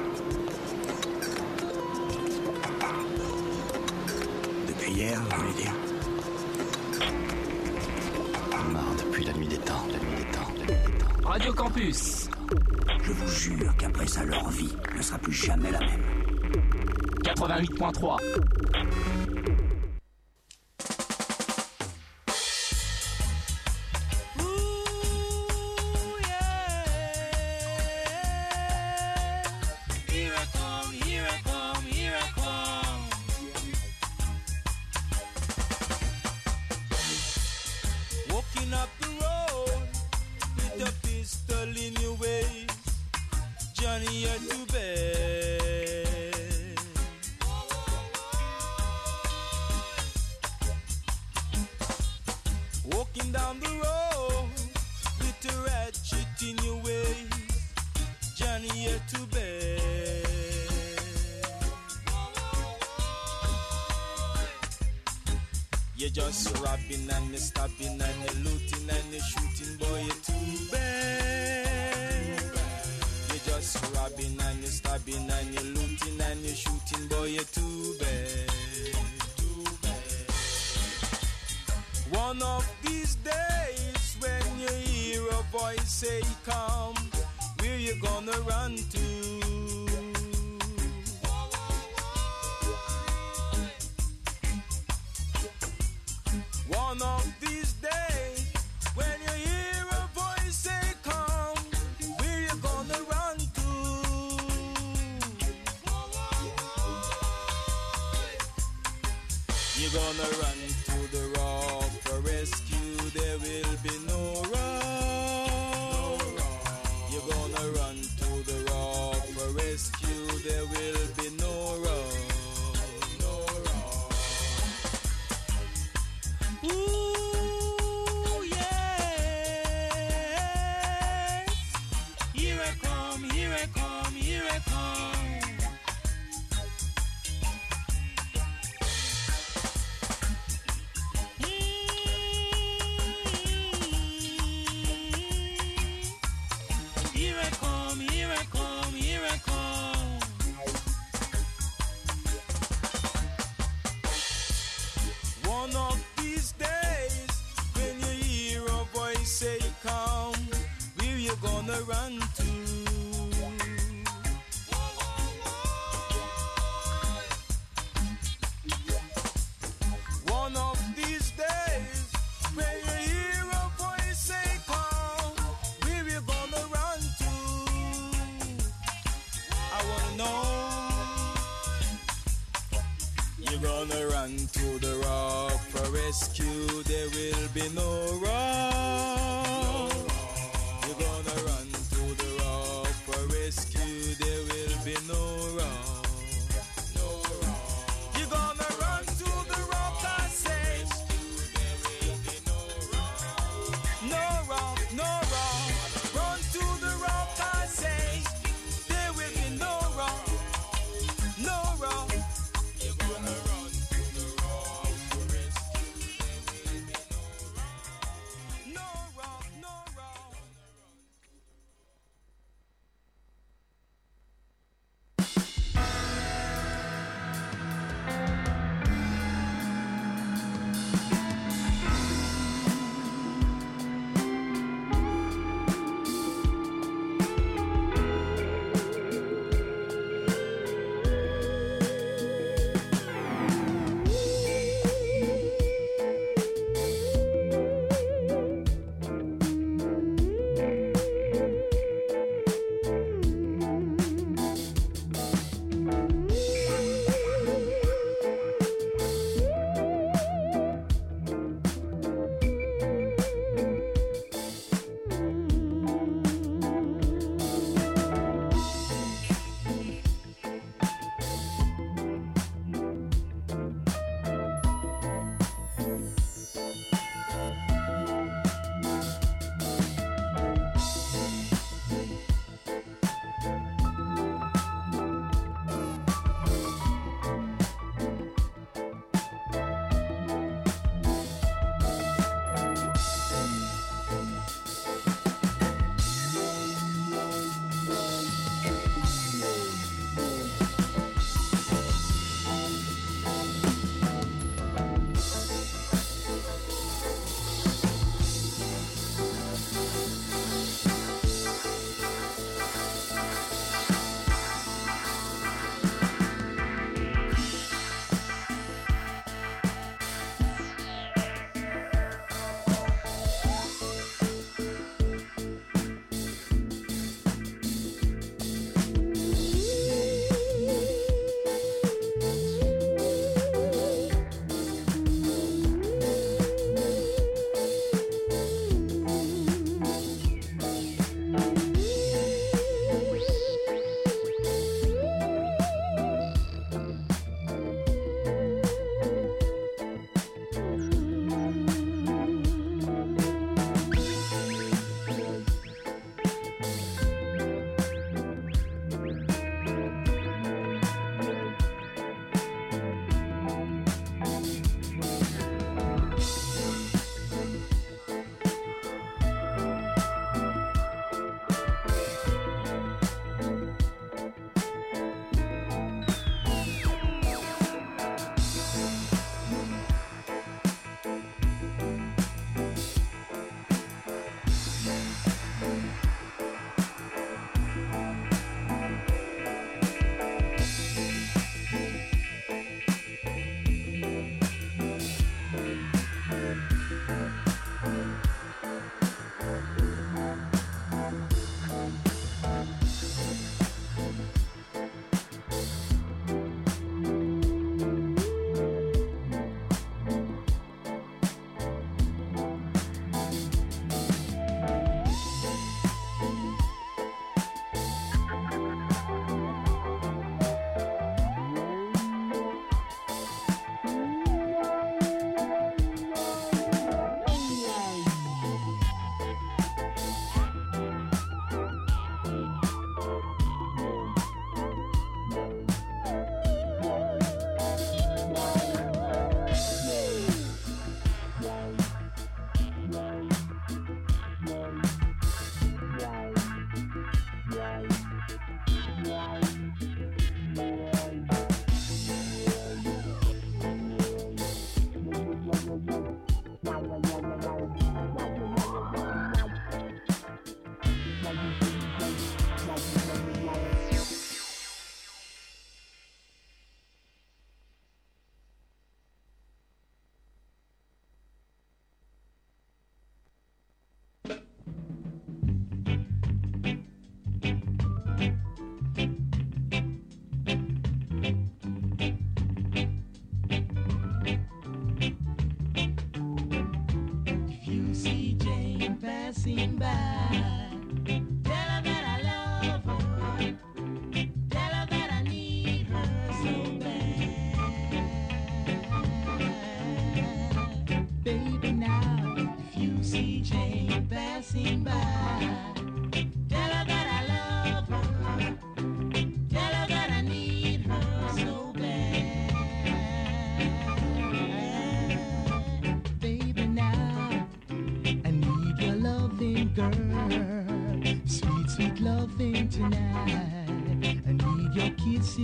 Speaker 25: pierre parmi les
Speaker 33: depuis
Speaker 25: la nuit des temps, la nuit des temps, la nuit des temps.
Speaker 33: Radio Campus. Je vous jure qu'après ça, leur vie ne sera plus jamais la même.
Speaker 30: 88.3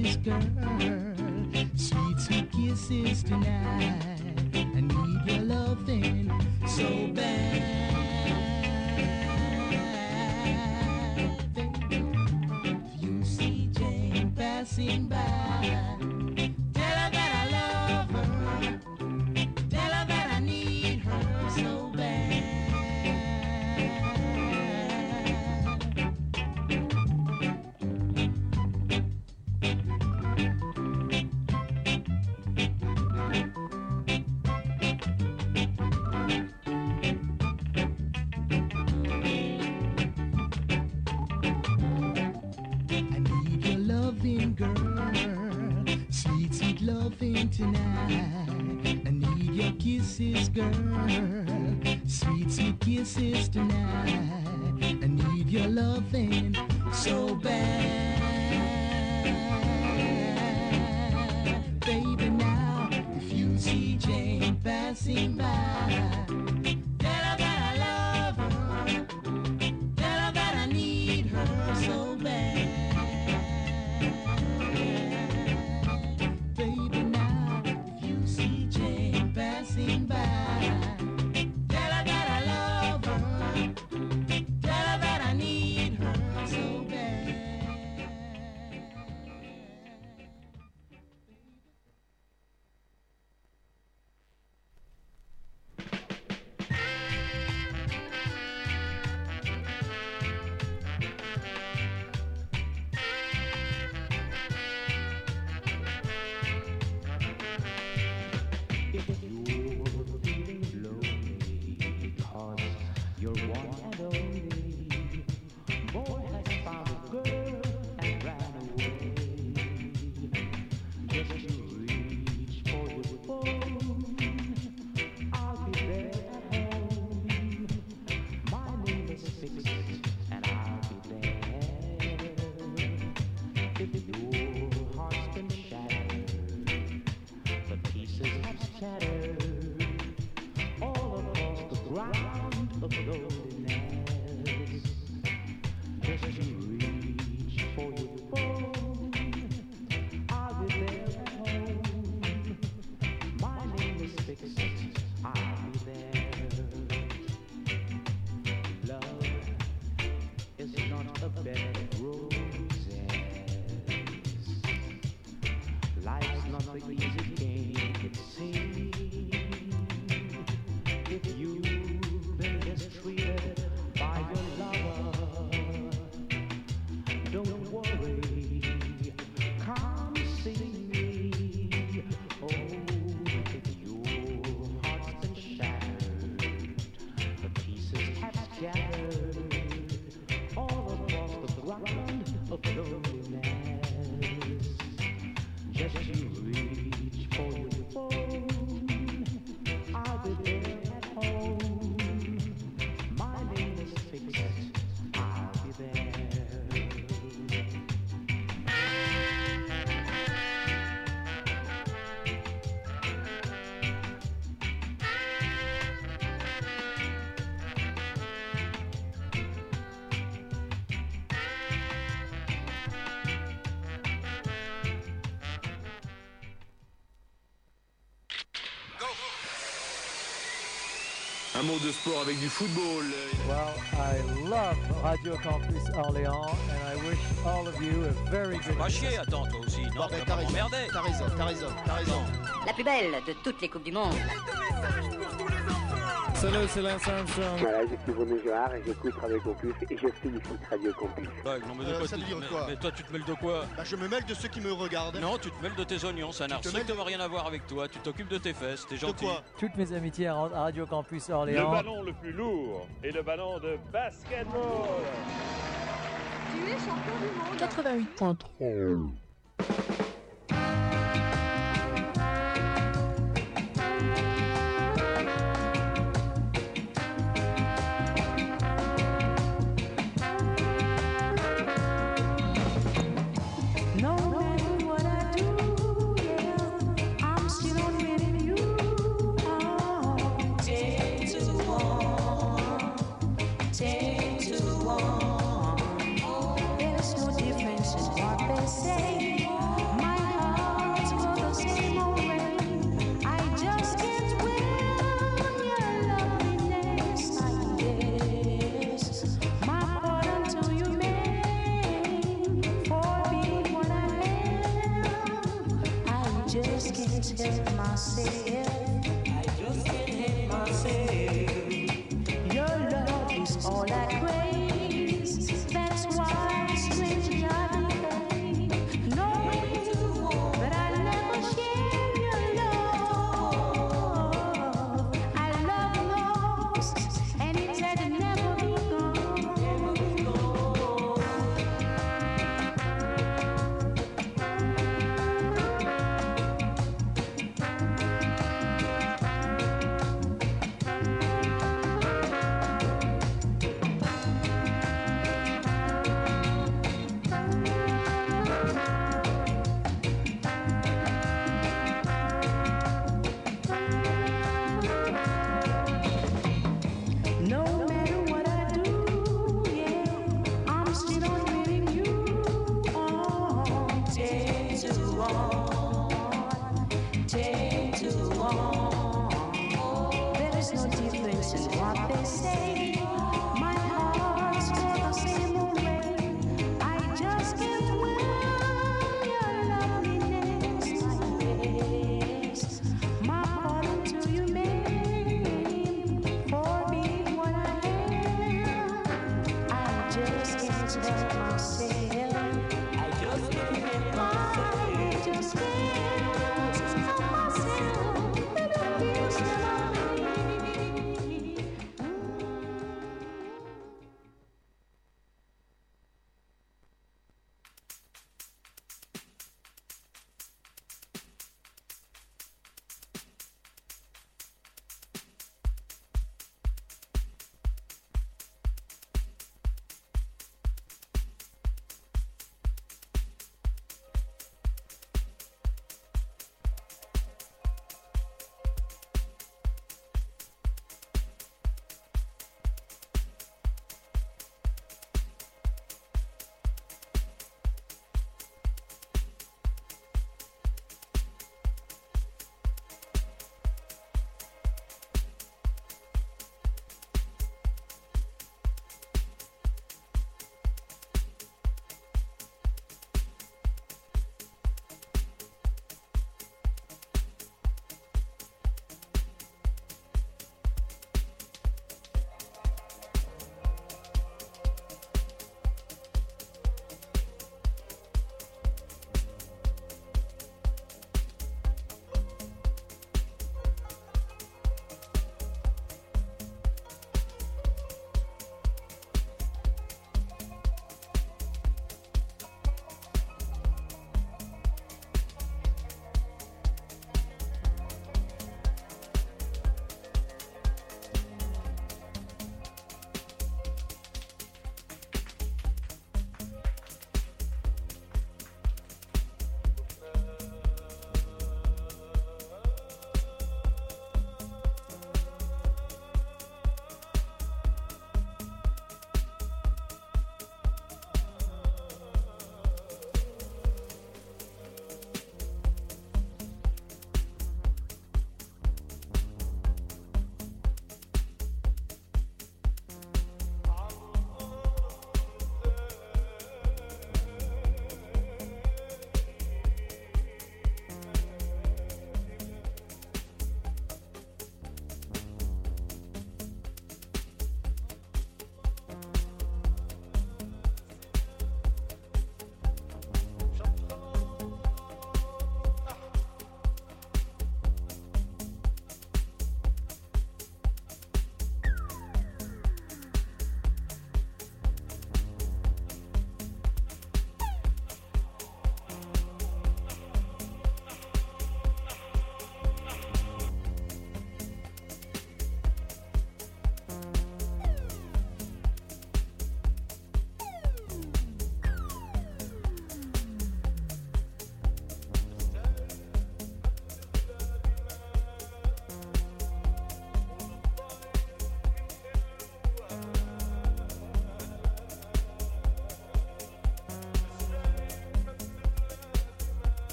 Speaker 34: kisses, girl.
Speaker 35: Life's
Speaker 36: Un mot de sport avec du football.
Speaker 37: Well, I love Radio Campus Orléans and I wish all of you a very good
Speaker 38: Pas chier, attends, toi aussi. Non, tu vas pas m'emmerder.
Speaker 39: T'as raison, t'as raison, t'as raison.
Speaker 40: La plus belle de toutes les Coupes du Monde.
Speaker 37: Salut, c'est Lance Armstrong.
Speaker 41: Voilà, je suis Gérard et j'écoute Radio Campus et je félicite Radio Campus.
Speaker 38: Bah, non, mais de
Speaker 18: Euh,
Speaker 38: quoi
Speaker 18: ça
Speaker 38: tu
Speaker 18: veut
Speaker 38: te
Speaker 18: dire
Speaker 38: mêles
Speaker 18: quoi
Speaker 38: Mais toi, tu te mêles de quoi
Speaker 18: Bah, je me mêle de ceux qui me regardent.
Speaker 38: Non, tu te mêles de tes oignons, ça n'a strictement rien à voir avec toi. Tu t'occupes de tes fesses, t'es gentil.
Speaker 18: quoi
Speaker 37: Toutes mes amitiés à Radio Campus
Speaker 42: Le
Speaker 37: Orléans.
Speaker 42: ballon le plus lourd est le ballon de basketball.
Speaker 43: Tu es champion du monde.
Speaker 37: 88.3.